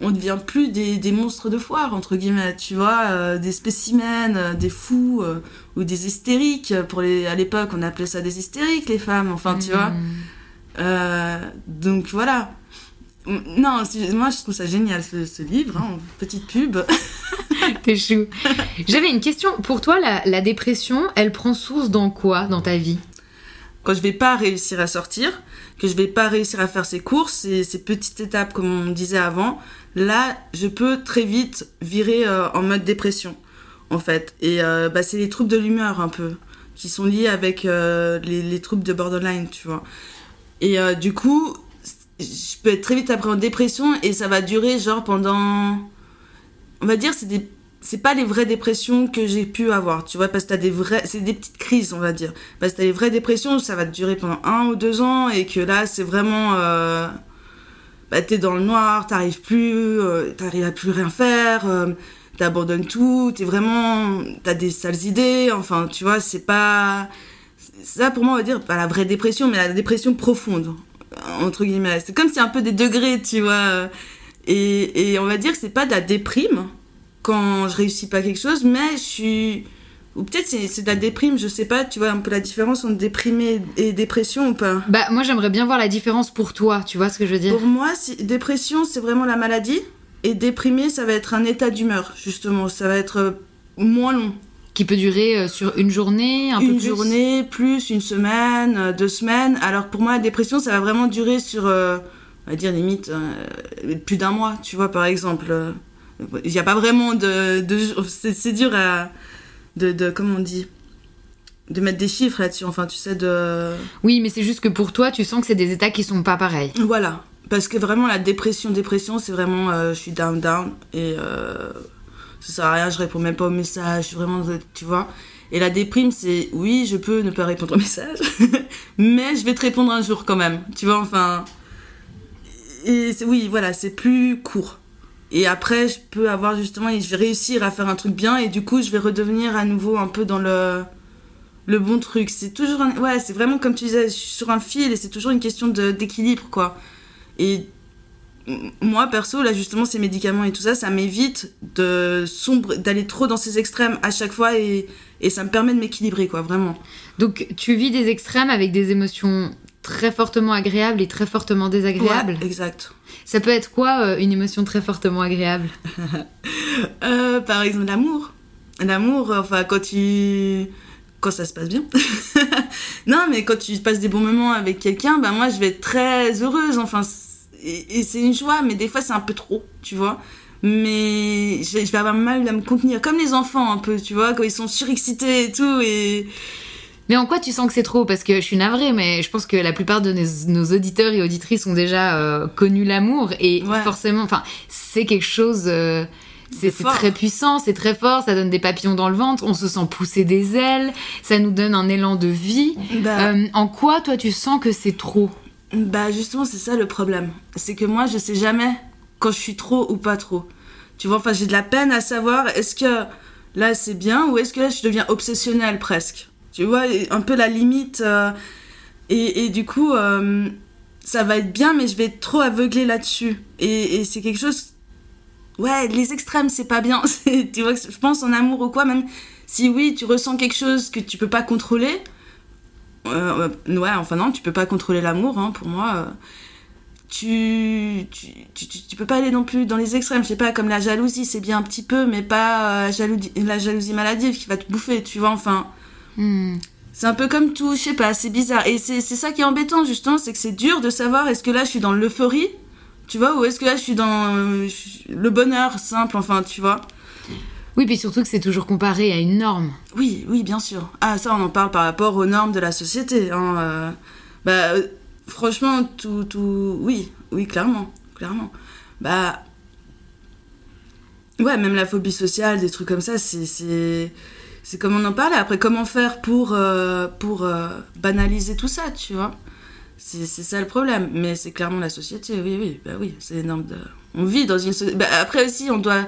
on devient plus des, des, monstres de foire, entre guillemets, tu vois, euh, des spécimens, euh, des fous euh, ou des hystériques. Pour les, à l'époque, on appelait ça des hystériques, les femmes, enfin, tu vois. Hmm. donc voilà. Non, moi je trouve ça génial ce, livre, hein, petite pub. T'es chou. J'avais une question. Pour toi, la, la dépression, elle prend source dans quoi dans ta vie? Quand je vais pas réussir à sortir, que je vais pas réussir à faire ces courses, ces, ces petites étapes comme on disait avant, là, je peux très vite virer euh, en mode dépression, en fait. Et euh, bah, c'est les troubles de l'humeur un peu, qui sont liés avec euh, les, troubles de borderline, tu vois. Et du coup, je peux être très vite après en dépression et ça va durer genre pendant... On va dire, c'est des pas les vraies dépressions que j'ai pu avoir, tu vois, parce que t'as des vraies, c'est des petites crises, on va dire. Parce que t'as les vraies dépressions, ça va durer pendant un ou deux ans, et que là, c'est vraiment, bah, t'es dans le noir, t'arrives plus, euh, t'arrives à plus rien faire, euh, t'abandonnes tout, t'es vraiment, t'as des sales idées, enfin, tu vois, c'est pas, ça pour moi on va dire pas la vraie dépression, mais la dépression profonde, entre guillemets. C'est comme si un peu des degrés, tu vois, et, et on va dire que c'est pas de la déprime quand je réussis pas quelque chose, mais je suis ou peut-être c'est de la déprime, je sais pas, tu vois un peu la différence entre déprimé et dépression ou pas? Bah moi j'aimerais bien voir la différence pour toi, tu vois ce que je veux dire? Pour moi, dépression c'est vraiment la maladie et déprimé ça va être un état d'humeur justement, ça va être euh, moins long. Qui peut durer euh, sur une journée, un une peu plus? Une journée, plus une semaine, euh, deux semaines. Alors pour moi la dépression ça va vraiment durer sur, on va dire limite, plus d'un mois, tu vois par exemple. Il n'y a pas vraiment de... de c'est dur à de, de comment on dit de mettre des chiffres là-dessus, enfin tu sais de... Oui, mais c'est juste que pour toi, tu sens que c'est des états qui sont pas pareils. Voilà, parce que vraiment la dépression, dépression, c'est vraiment euh, je suis down, down, et euh, ça sert à rien, je réponds même pas aux messages, je suis vraiment, tu vois. Et la déprime, c'est oui, je peux ne pas répondre aux messages, mais je vais te répondre un jour quand même, tu vois, enfin... Et oui, voilà, c'est plus court. Et après, je peux avoir justement, je vais réussir à faire un truc bien et du coup, je vais redevenir à nouveau un peu dans le, le bon truc. C'est toujours, ouais, c'est vraiment comme tu disais, sur un fil et c'est toujours une question d'équilibre, quoi. Et moi, perso, là, justement, ces médicaments et tout ça, ça m'évite de sombre, d'aller trop dans ces extrêmes à chaque fois et, et ça me permet de m'équilibrer, quoi, vraiment. Donc, tu vis des extrêmes avec des émotions très fortement agréables et très fortement désagréables. Ouais, exact. Ça peut être quoi euh, une émotion très fortement agréable? Euh, Par exemple l'amour. L'amour, enfin quand tu quand ça se passe bien. non, mais quand tu passes des bons moments avec quelqu'un, ben moi je vais être très heureuse. Enfin, et, c'est une joie, mais des fois c'est un peu trop, tu vois. Mais je vais, je vais avoir mal à me contenir, comme les enfants un peu, tu vois, quand ils sont surexcités et tout. Et mais en quoi tu sens que c'est trop? Parce que je suis navrée, mais je pense que la plupart de nos, auditeurs et auditrices ont déjà euh, connu l'amour et forcément, enfin, c'est quelque chose. Euh, c'est très puissant, c'est très fort, ça donne des papillons dans le ventre, on se sent pousser des ailes, ça nous donne un élan de vie. Bah. Euh, en quoi, toi, tu sens que c'est trop? Bah, justement, c'est ça le problème. C'est que moi, je sais jamais quand je suis trop ou pas trop. Tu vois, enfin, j'ai de la peine à savoir est-ce que là c'est bien ou est-ce que là je deviens obsessionnelle presque? Tu vois, un peu la limite. Euh, et, et, du coup, euh, ça va être bien, mais je vais être trop aveuglé là-dessus. Et, c'est quelque chose. Ouais, les extrêmes, c'est pas bien. tu vois, je pense en amour ou quoi, même si oui, tu ressens quelque chose que tu peux pas contrôler. Euh, ouais, enfin non, tu peux pas contrôler l'amour, hein, pour moi. Tu, tu, tu, tu, peux pas aller non plus dans les extrêmes. Je sais pas, comme la jalousie, c'est bien un petit peu, mais pas la jalousie maladive qui va te bouffer, tu vois, enfin. Hmm. C'est un peu comme tout, je sais pas, c'est bizarre. Et c'est ça qui est embêtant, justement, c'est que c'est dur de savoir est-ce que là je suis dans l'euphorie, tu vois, ou est-ce que là je suis dans euh, le bonheur simple, enfin, tu vois. Oui, puis surtout que c'est toujours comparé à une norme. Oui, oui, bien sûr. Ah, ça, on en parle par rapport aux normes de la société. Hein, euh. bah, euh, franchement, tout, tout. Oui, oui, clairement. Clairement. Bah. Ouais, même la phobie sociale, des trucs comme ça, c'est c'est comme on en parlait. Après, comment faire pour, euh, pour euh, banaliser tout ça, tu vois? C'est ça le problème. Mais c'est clairement la société, oui, oui, bah oui, c'est énorme. De... On vit dans une société. Bah, après aussi, on doit.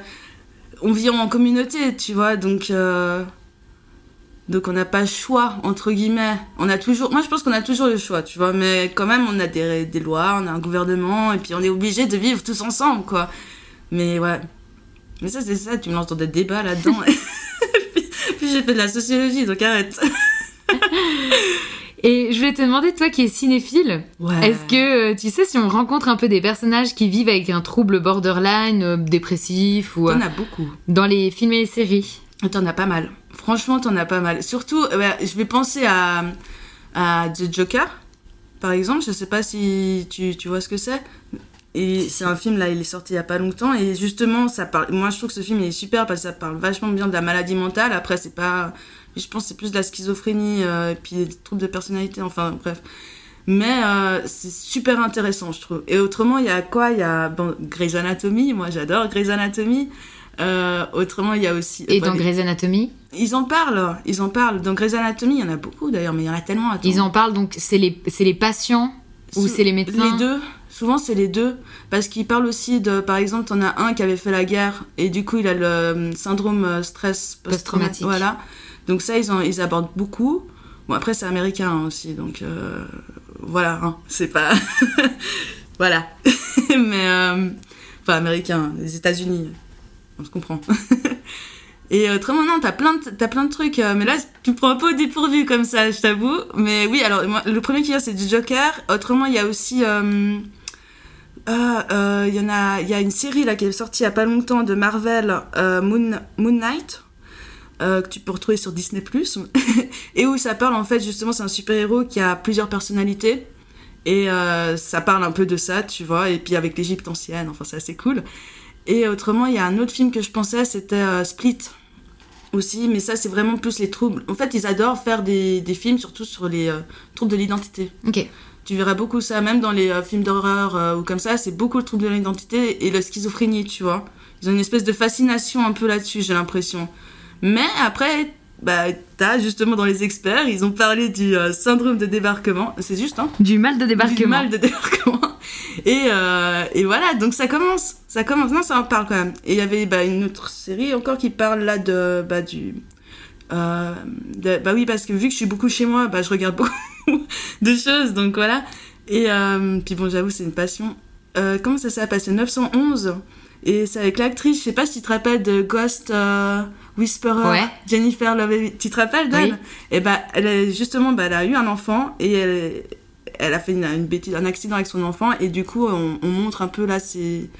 On vit en communauté, tu vois, donc. Euh, donc on n'a pas le choix, entre guillemets. On a toujours. Moi, je pense qu'on a toujours le choix, tu vois, mais quand même, on a des, des lois, on a un gouvernement, et puis on est obligé de vivre tous ensemble, quoi. Mais ouais. Mais ça, c'est ça, tu me lances dans des débats là-dedans. J'ai fait de la sociologie, donc arrête. Et je vais te demander, toi qui es cinéphile, est-ce que euh, tu sais si on rencontre un peu des personnages qui vivent avec un trouble borderline, euh, dépressif ou. T'en as beaucoup. Dans les films et les séries? T'en as pas mal. Franchement, t'en as pas mal. Surtout, bah, je vais penser à, à The Joker, par exemple. Je sais pas si tu, tu vois ce que c'est. Et c'est un film, là, il est sorti il y a pas longtemps. Et justement, ça parle. Moi, je trouve que ce film est super parce que ça parle vachement bien de la maladie mentale. Après, c'est pas. Je pense que c'est plus de la schizophrénie euh, et puis des troubles de personnalité. Enfin, bref. Mais euh, c'est super intéressant, je trouve. Et autrement, il y a quoi? Il y a bon, Grey's Anatomy. Moi, j'adore Grey's Anatomy. Euh, autrement, il y a aussi. Et dans Grey's Anatomy? Ils en parlent, ils en parlent. Dans Grey's Anatomy, il y en a beaucoup d'ailleurs, mais il y en a tellement. Ils en parlent donc, c'est les, les patients ou c'est les médecins? Les deux. Souvent, c'est les deux. Parce qu'ils parlent aussi de. Par exemple, t'en as un qui avait fait la guerre et du coup, il a le euh, syndrome euh, stress post-traumatique. voilà. Donc, ça, ils, en, ils abordent beaucoup. Bon, après, c'est américain hein, aussi. Donc, euh, voilà. Hein, c'est pas. voilà. Mais. enfin, américain, les États-Unis. On se comprend. Et autrement, non, t'as plein, de, as plein de trucs. mais là, tu me prends un peu au dépourvu comme ça, je t'avoue. Mais oui, alors, le premier qui vient, c'est du Joker. Autrement, il y a aussi. Ah, euh, il y en a, il y a une série là qui est sortie il y a pas longtemps de Marvel, euh, Moon, Moon Knight, euh, que tu peux retrouver sur Disney et où ça parle en fait justement, c'est un super héros qui a plusieurs personnalités et ça parle un peu de ça, tu vois, et puis avec l'Égypte ancienne, enfin c'est assez cool. Et autrement, il y a un autre film que je pensais, c'était Split aussi, mais ça c'est vraiment plus les troubles. En fait, ils adorent faire des, des films surtout sur les troubles de l'identité. Ok. Tu verras beaucoup ça, même dans les euh, films d'horreur euh, ou comme ça, c'est beaucoup le trouble de l'identité et la schizophrénie, tu vois. Ils ont une espèce de fascination un peu là-dessus, j'ai l'impression. Mais après, bah, t'as justement dans les experts, ils ont parlé du euh, syndrome de débarquement. C'est juste, hein Du mal de débarquement. Du mal de débarquement. Et, et voilà, donc ça commence. Ça commence. Non, ça en parle quand même. Et il y avait bah, une autre série encore qui parle là de, bah, du. bah oui, parce que vu que je suis beaucoup chez moi, bah, je regarde beaucoup de choses, donc voilà. Et euh, puis bon, j'avoue, c'est une passion. Euh, comment ça s'appelle C'est 911. Et c'est avec l'actrice, je sais pas si tu te rappelles de Ghost euh, Whisperer, Jennifer Love. Tu te rappelles d'elle Et bah, elle justement, bah, elle a eu un enfant et elle, elle a fait une, bêtise, un accident avec son enfant. Et du coup, on, montre un peu là, c'est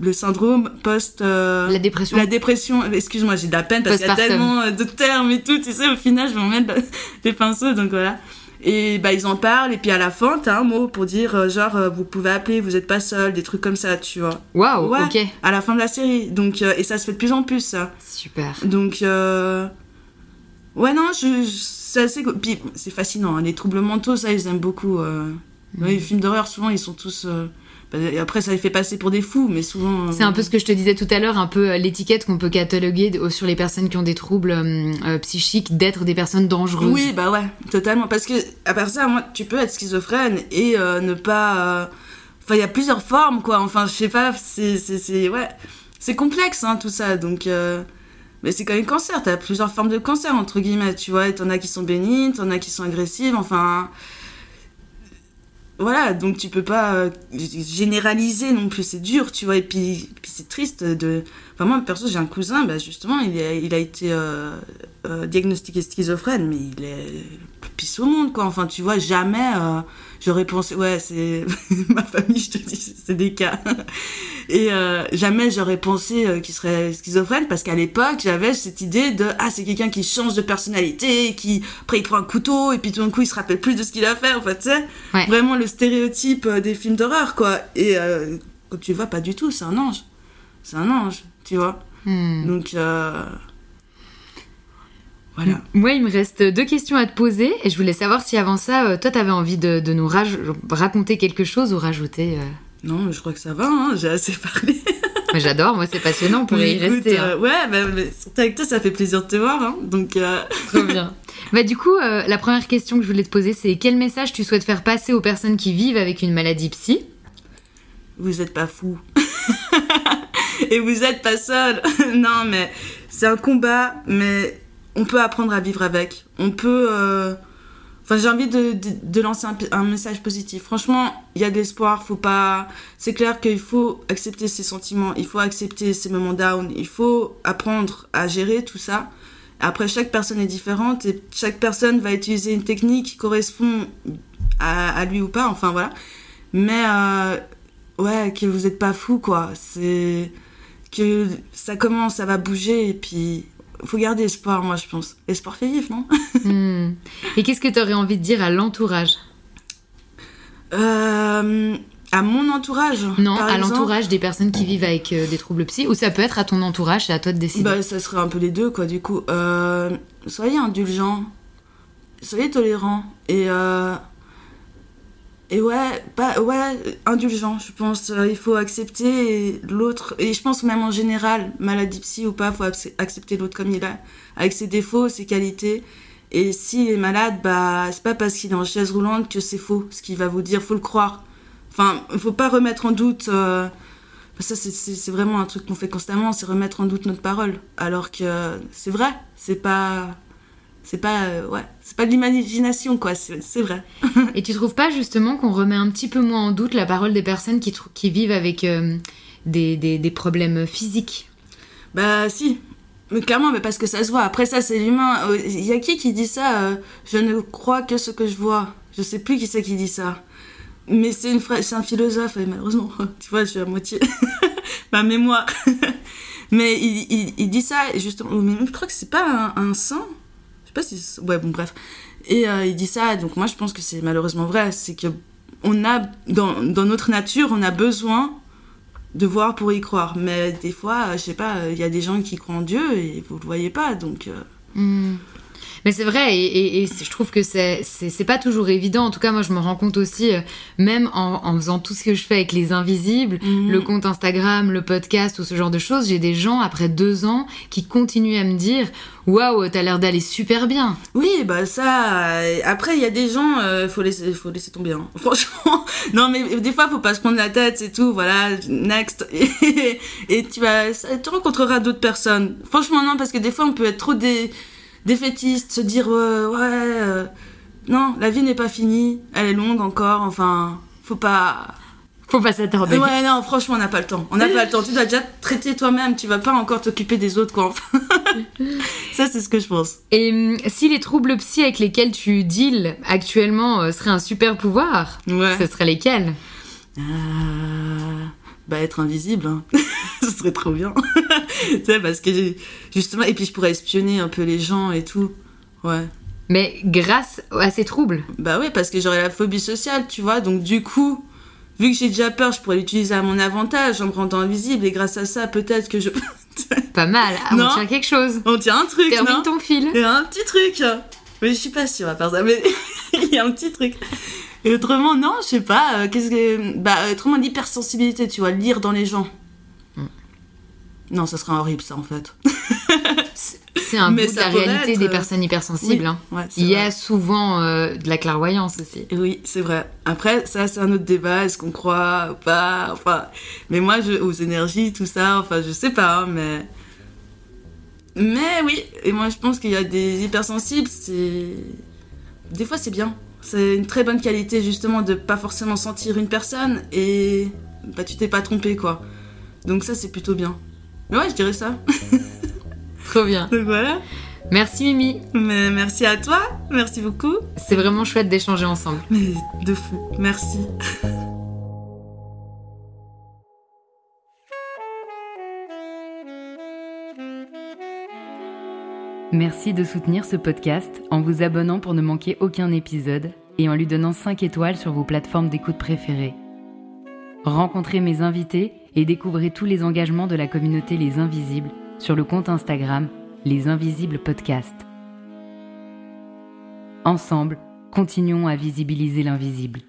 le syndrome post la dépression la dépression excuse-moi j'ai de la peine parce qu'il y a tellement de termes et tout tu sais au final je vais en mettre des pinceaux donc voilà et bah, ils en parlent, et puis à la fin, t'as un mot pour dire, euh, genre, euh, vous pouvez appeler, vous êtes pas seul, des trucs comme ça, tu vois. Waouh, ouais, ok. À la fin de la série. Donc, euh, et ça se fait de plus en plus, ça. Super. Donc, ouais, non, je, c'est assez. Puis, c'est fascinant, hein, les troubles mentaux, ça, ils aiment beaucoup. Mm. Les films d'horreur, souvent, ils sont tous bah, après, ça les fait passer pour des fous, mais souvent. C'est un peu ce que je te disais tout à l'heure, un peu euh, l'étiquette qu'on peut cataloguer sur les personnes qui ont des troubles euh, euh, psychiques d'être des personnes dangereuses. Oui, bah ouais, totalement. Parce que, à part ça, moi, tu peux être schizophrène et ne pas. Enfin, il y a plusieurs formes, quoi. Enfin, je sais pas, c'est. Ouais. C'est complexe, hein, tout ça. Donc. Mais c'est comme le cancer, t'as plusieurs formes de cancer, entre guillemets, tu vois. T'en as qui sont bénignes, t'en as qui sont agressives, enfin voilà, donc tu peux pas euh, généraliser non plus, c'est dur, tu vois. Et puis, puis c'est triste de. Enfin, moi, perso, j'ai un cousin, bah, justement, il a, il a été euh, euh, diagnostiqué schizophrène, mais il est le plus pisse au monde, quoi. Enfin, tu vois, jamais euh, j'aurais pensé. Ouais, c'est. Ma famille, je te dis, c'est des cas. Et jamais j'aurais pensé qu'il serait schizophrène, parce qu'à l'époque, j'avais cette idée de. Ah, c'est quelqu'un qui change de personnalité, qui. Après, il prend un couteau, et puis tout d'un coup, il se rappelle plus de ce qu'il a fait, en fait, tu sais. Ouais. Vraiment le stéréotype des films d'horreur, quoi. Et quand tu le vois, pas du tout, c'est un ange. C'est un ange, tu vois. Hmm. Donc, euh, voilà. Moi, il me reste deux questions à te poser et je voulais savoir si avant ça, euh, toi, t'avais envie de, de nous raj- raconter quelque chose ou rajouter. euh. Non, je crois que ça va, hein, j'ai assez parlé. Mais J'adore, moi, c'est passionnant, on pourrait y rester. hein. ouais, bah, mais surtout avec toi, ça fait plaisir de te voir. Hein, donc, euh, Trop bien. Bah, du coup, euh, la première question que je voulais te poser, c'est quel message tu souhaites faire passer aux personnes qui vivent avec une maladie psy? Vous êtes pas fou. Et vous êtes pas seul. non, mais c'est un combat, mais on peut apprendre à vivre avec. On peut. euh, Enfin, j'ai envie de, lancer un, message positif. Franchement, il y a de l'espoir. Faut pas. C'est clair qu'il faut accepter ses sentiments. Il faut accepter ses moments down. Il faut apprendre à gérer tout ça. Après, chaque personne est différente et chaque personne va utiliser une technique qui correspond à, à lui ou pas. Enfin, voilà. Mais euh, ouais, que vous êtes pas fou, quoi. C'est que ça commence, ça va bouger, et puis faut garder espoir, moi, je pense. Espoir fait vivre, non? Hmm. Et qu'est-ce que tu aurais envie de dire à l'entourage? Euh, À mon entourage Non, par à l'entourage des personnes qui vivent avec euh, des troubles psy, ou ça peut être à ton entourage, c'est à toi de décider. Bah, ça serait un peu les deux, quoi, du coup. Euh, soyez indulgents, soyez tolérants, et... Et ouais, pas, ouais, indulgent, je pense. Euh, il faut accepter l'autre. Et je pense même en général, maladie psy ou pas, faut ac- accepter l'autre comme il est, avec ses défauts, ses qualités. Et s'il est malade, bah, c'est pas parce qu'il est en chaise roulante que c'est faux ce qu'il va vous dire, faut le croire. Enfin, il faut pas remettre en doute. euh, ça, c'est vraiment un truc qu'on fait constamment, c'est remettre en doute notre parole. Alors que c'est vrai, c'est pas. C'est pas. euh, ouais, c'est pas de l'imagination, quoi, c'est vrai. Et tu trouves pas justement qu'on remet un petit peu moins en doute la parole des personnes qui, qui vivent avec euh, des, des- des problèmes physiques? Bah si, mais clairement, mais parce que ça se voit. Après ça, c'est l'humain. Euh, Il y a qui qui dit ça euh, Je ne crois que ce que je vois. Je sais plus qui c'est qui dit ça. Mais c'est une fra- c'est un philosophe, et malheureusement, tu vois, je suis à moitié ma mémoire. mais il, il, il dit ça, justement, mais je crois que c'est pas un, un saint. Sais pas si. Ouais, bon, bref. Et euh, il dit ça, donc moi je pense que c'est malheureusement vrai. C'est que on a, dans, notre nature, on a besoin de voir pour y croire. Mais des fois, euh, je sais pas, il y a des gens qui croient en Dieu et vous le voyez pas, donc. euh, Hmm. Mais c'est vrai, et, et- et c'est- je trouve que c'est pas toujours évident. En tout cas, moi, je me rends compte aussi, euh, même en, en faisant tout ce que je fais avec les invisibles, Mhm. le compte Instagram, le podcast ou ce genre de choses, j'ai des gens après deux ans qui continuent à me dire Waouh, t'as l'air d'aller super bien. Oui, bah ça. euh, après, il y a des gens, euh, faut laisser, faut laisser tomber. Hein. Franchement, non, mais des fois, faut pas se prendre la tête, c'est tout. Voilà, next. Et, et tu vas, tu rencontreras d'autres personnes. Franchement, non, parce que des fois, on peut être trop dé, défaitiste, se dire euh, ouais, euh, non, la vie n'est pas finie, elle est longue encore. Enfin, faut pas. Faut pas s'attarder. Ouais, non, franchement, on n'a pas le temps. On n'a pas le temps. Tu dois déjà te traiter toi-même. Tu vas pas encore t'occuper des autres, quoi. Enfin, ça, c'est ce que je pense. Et hum, si les troubles psy avec lesquels tu deals actuellement euh, seraient un super pouvoir, Ouais. ce seraient lesquels? Euh, bah être invisible, hein. ce serait trop bien. tu sais, parce que justement, et puis je pourrais espionner un peu les gens et tout. Ouais. Mais grâce à ces troubles. Bah ouais, parce que j'aurais la phobie sociale, tu vois. Donc du coup, vu que j'ai déjà peur, je pourrais l'utiliser à mon avantage en me rendant invisible. Et grâce à ça, peut-être que je... Pas mal. Ah, Non. On tient quelque chose. On tient un truc, Termine non ton fil. Il y a un petit truc. Mais je suis pas sûre à part ça. Mais il y a un petit truc. Et autrement, non, je sais pas. euh, Qu'est-ce que. Bah, autrement, l'hypersensibilité, tu vois, lire dans les gens. Hmm. Non, ça serait horrible, ça, en fait. C'est un bout de la réalité être, des euh, personnes hypersensibles. Oui. hein. Ouais, Il y vrai. a souvent euh, de la clairvoyance aussi. Oui, c'est vrai. Après, ça, c'est un autre débat. Est-ce qu'on croit ou pas Enfin, mais moi, je, aux énergies, tout ça, enfin, je sais pas, hein, mais. Mais oui, et moi, je pense qu'il y a des hypersensibles, c'est. Des fois, c'est bien. C'est une très bonne qualité justement de pas forcément sentir une personne et bah tu t'es pas trompé quoi. Donc ça c'est plutôt bien. Mais ouais, je dirais ça. Trop bien. Donc voilà. Merci Mimi. Mais merci à toi, merci beaucoup. C'est vraiment chouette d'échanger ensemble. Mais de fou, merci. Merci de soutenir ce podcast en vous abonnant pour ne manquer aucun épisode et en lui donnant 5 étoiles sur vos plateformes d'écoute préférées. Rencontrez mes invités et découvrez tous les engagements de la communauté Les Invisibles sur le compte Instagram Les Invisibles Podcast. Ensemble, continuons à visibiliser l'invisible.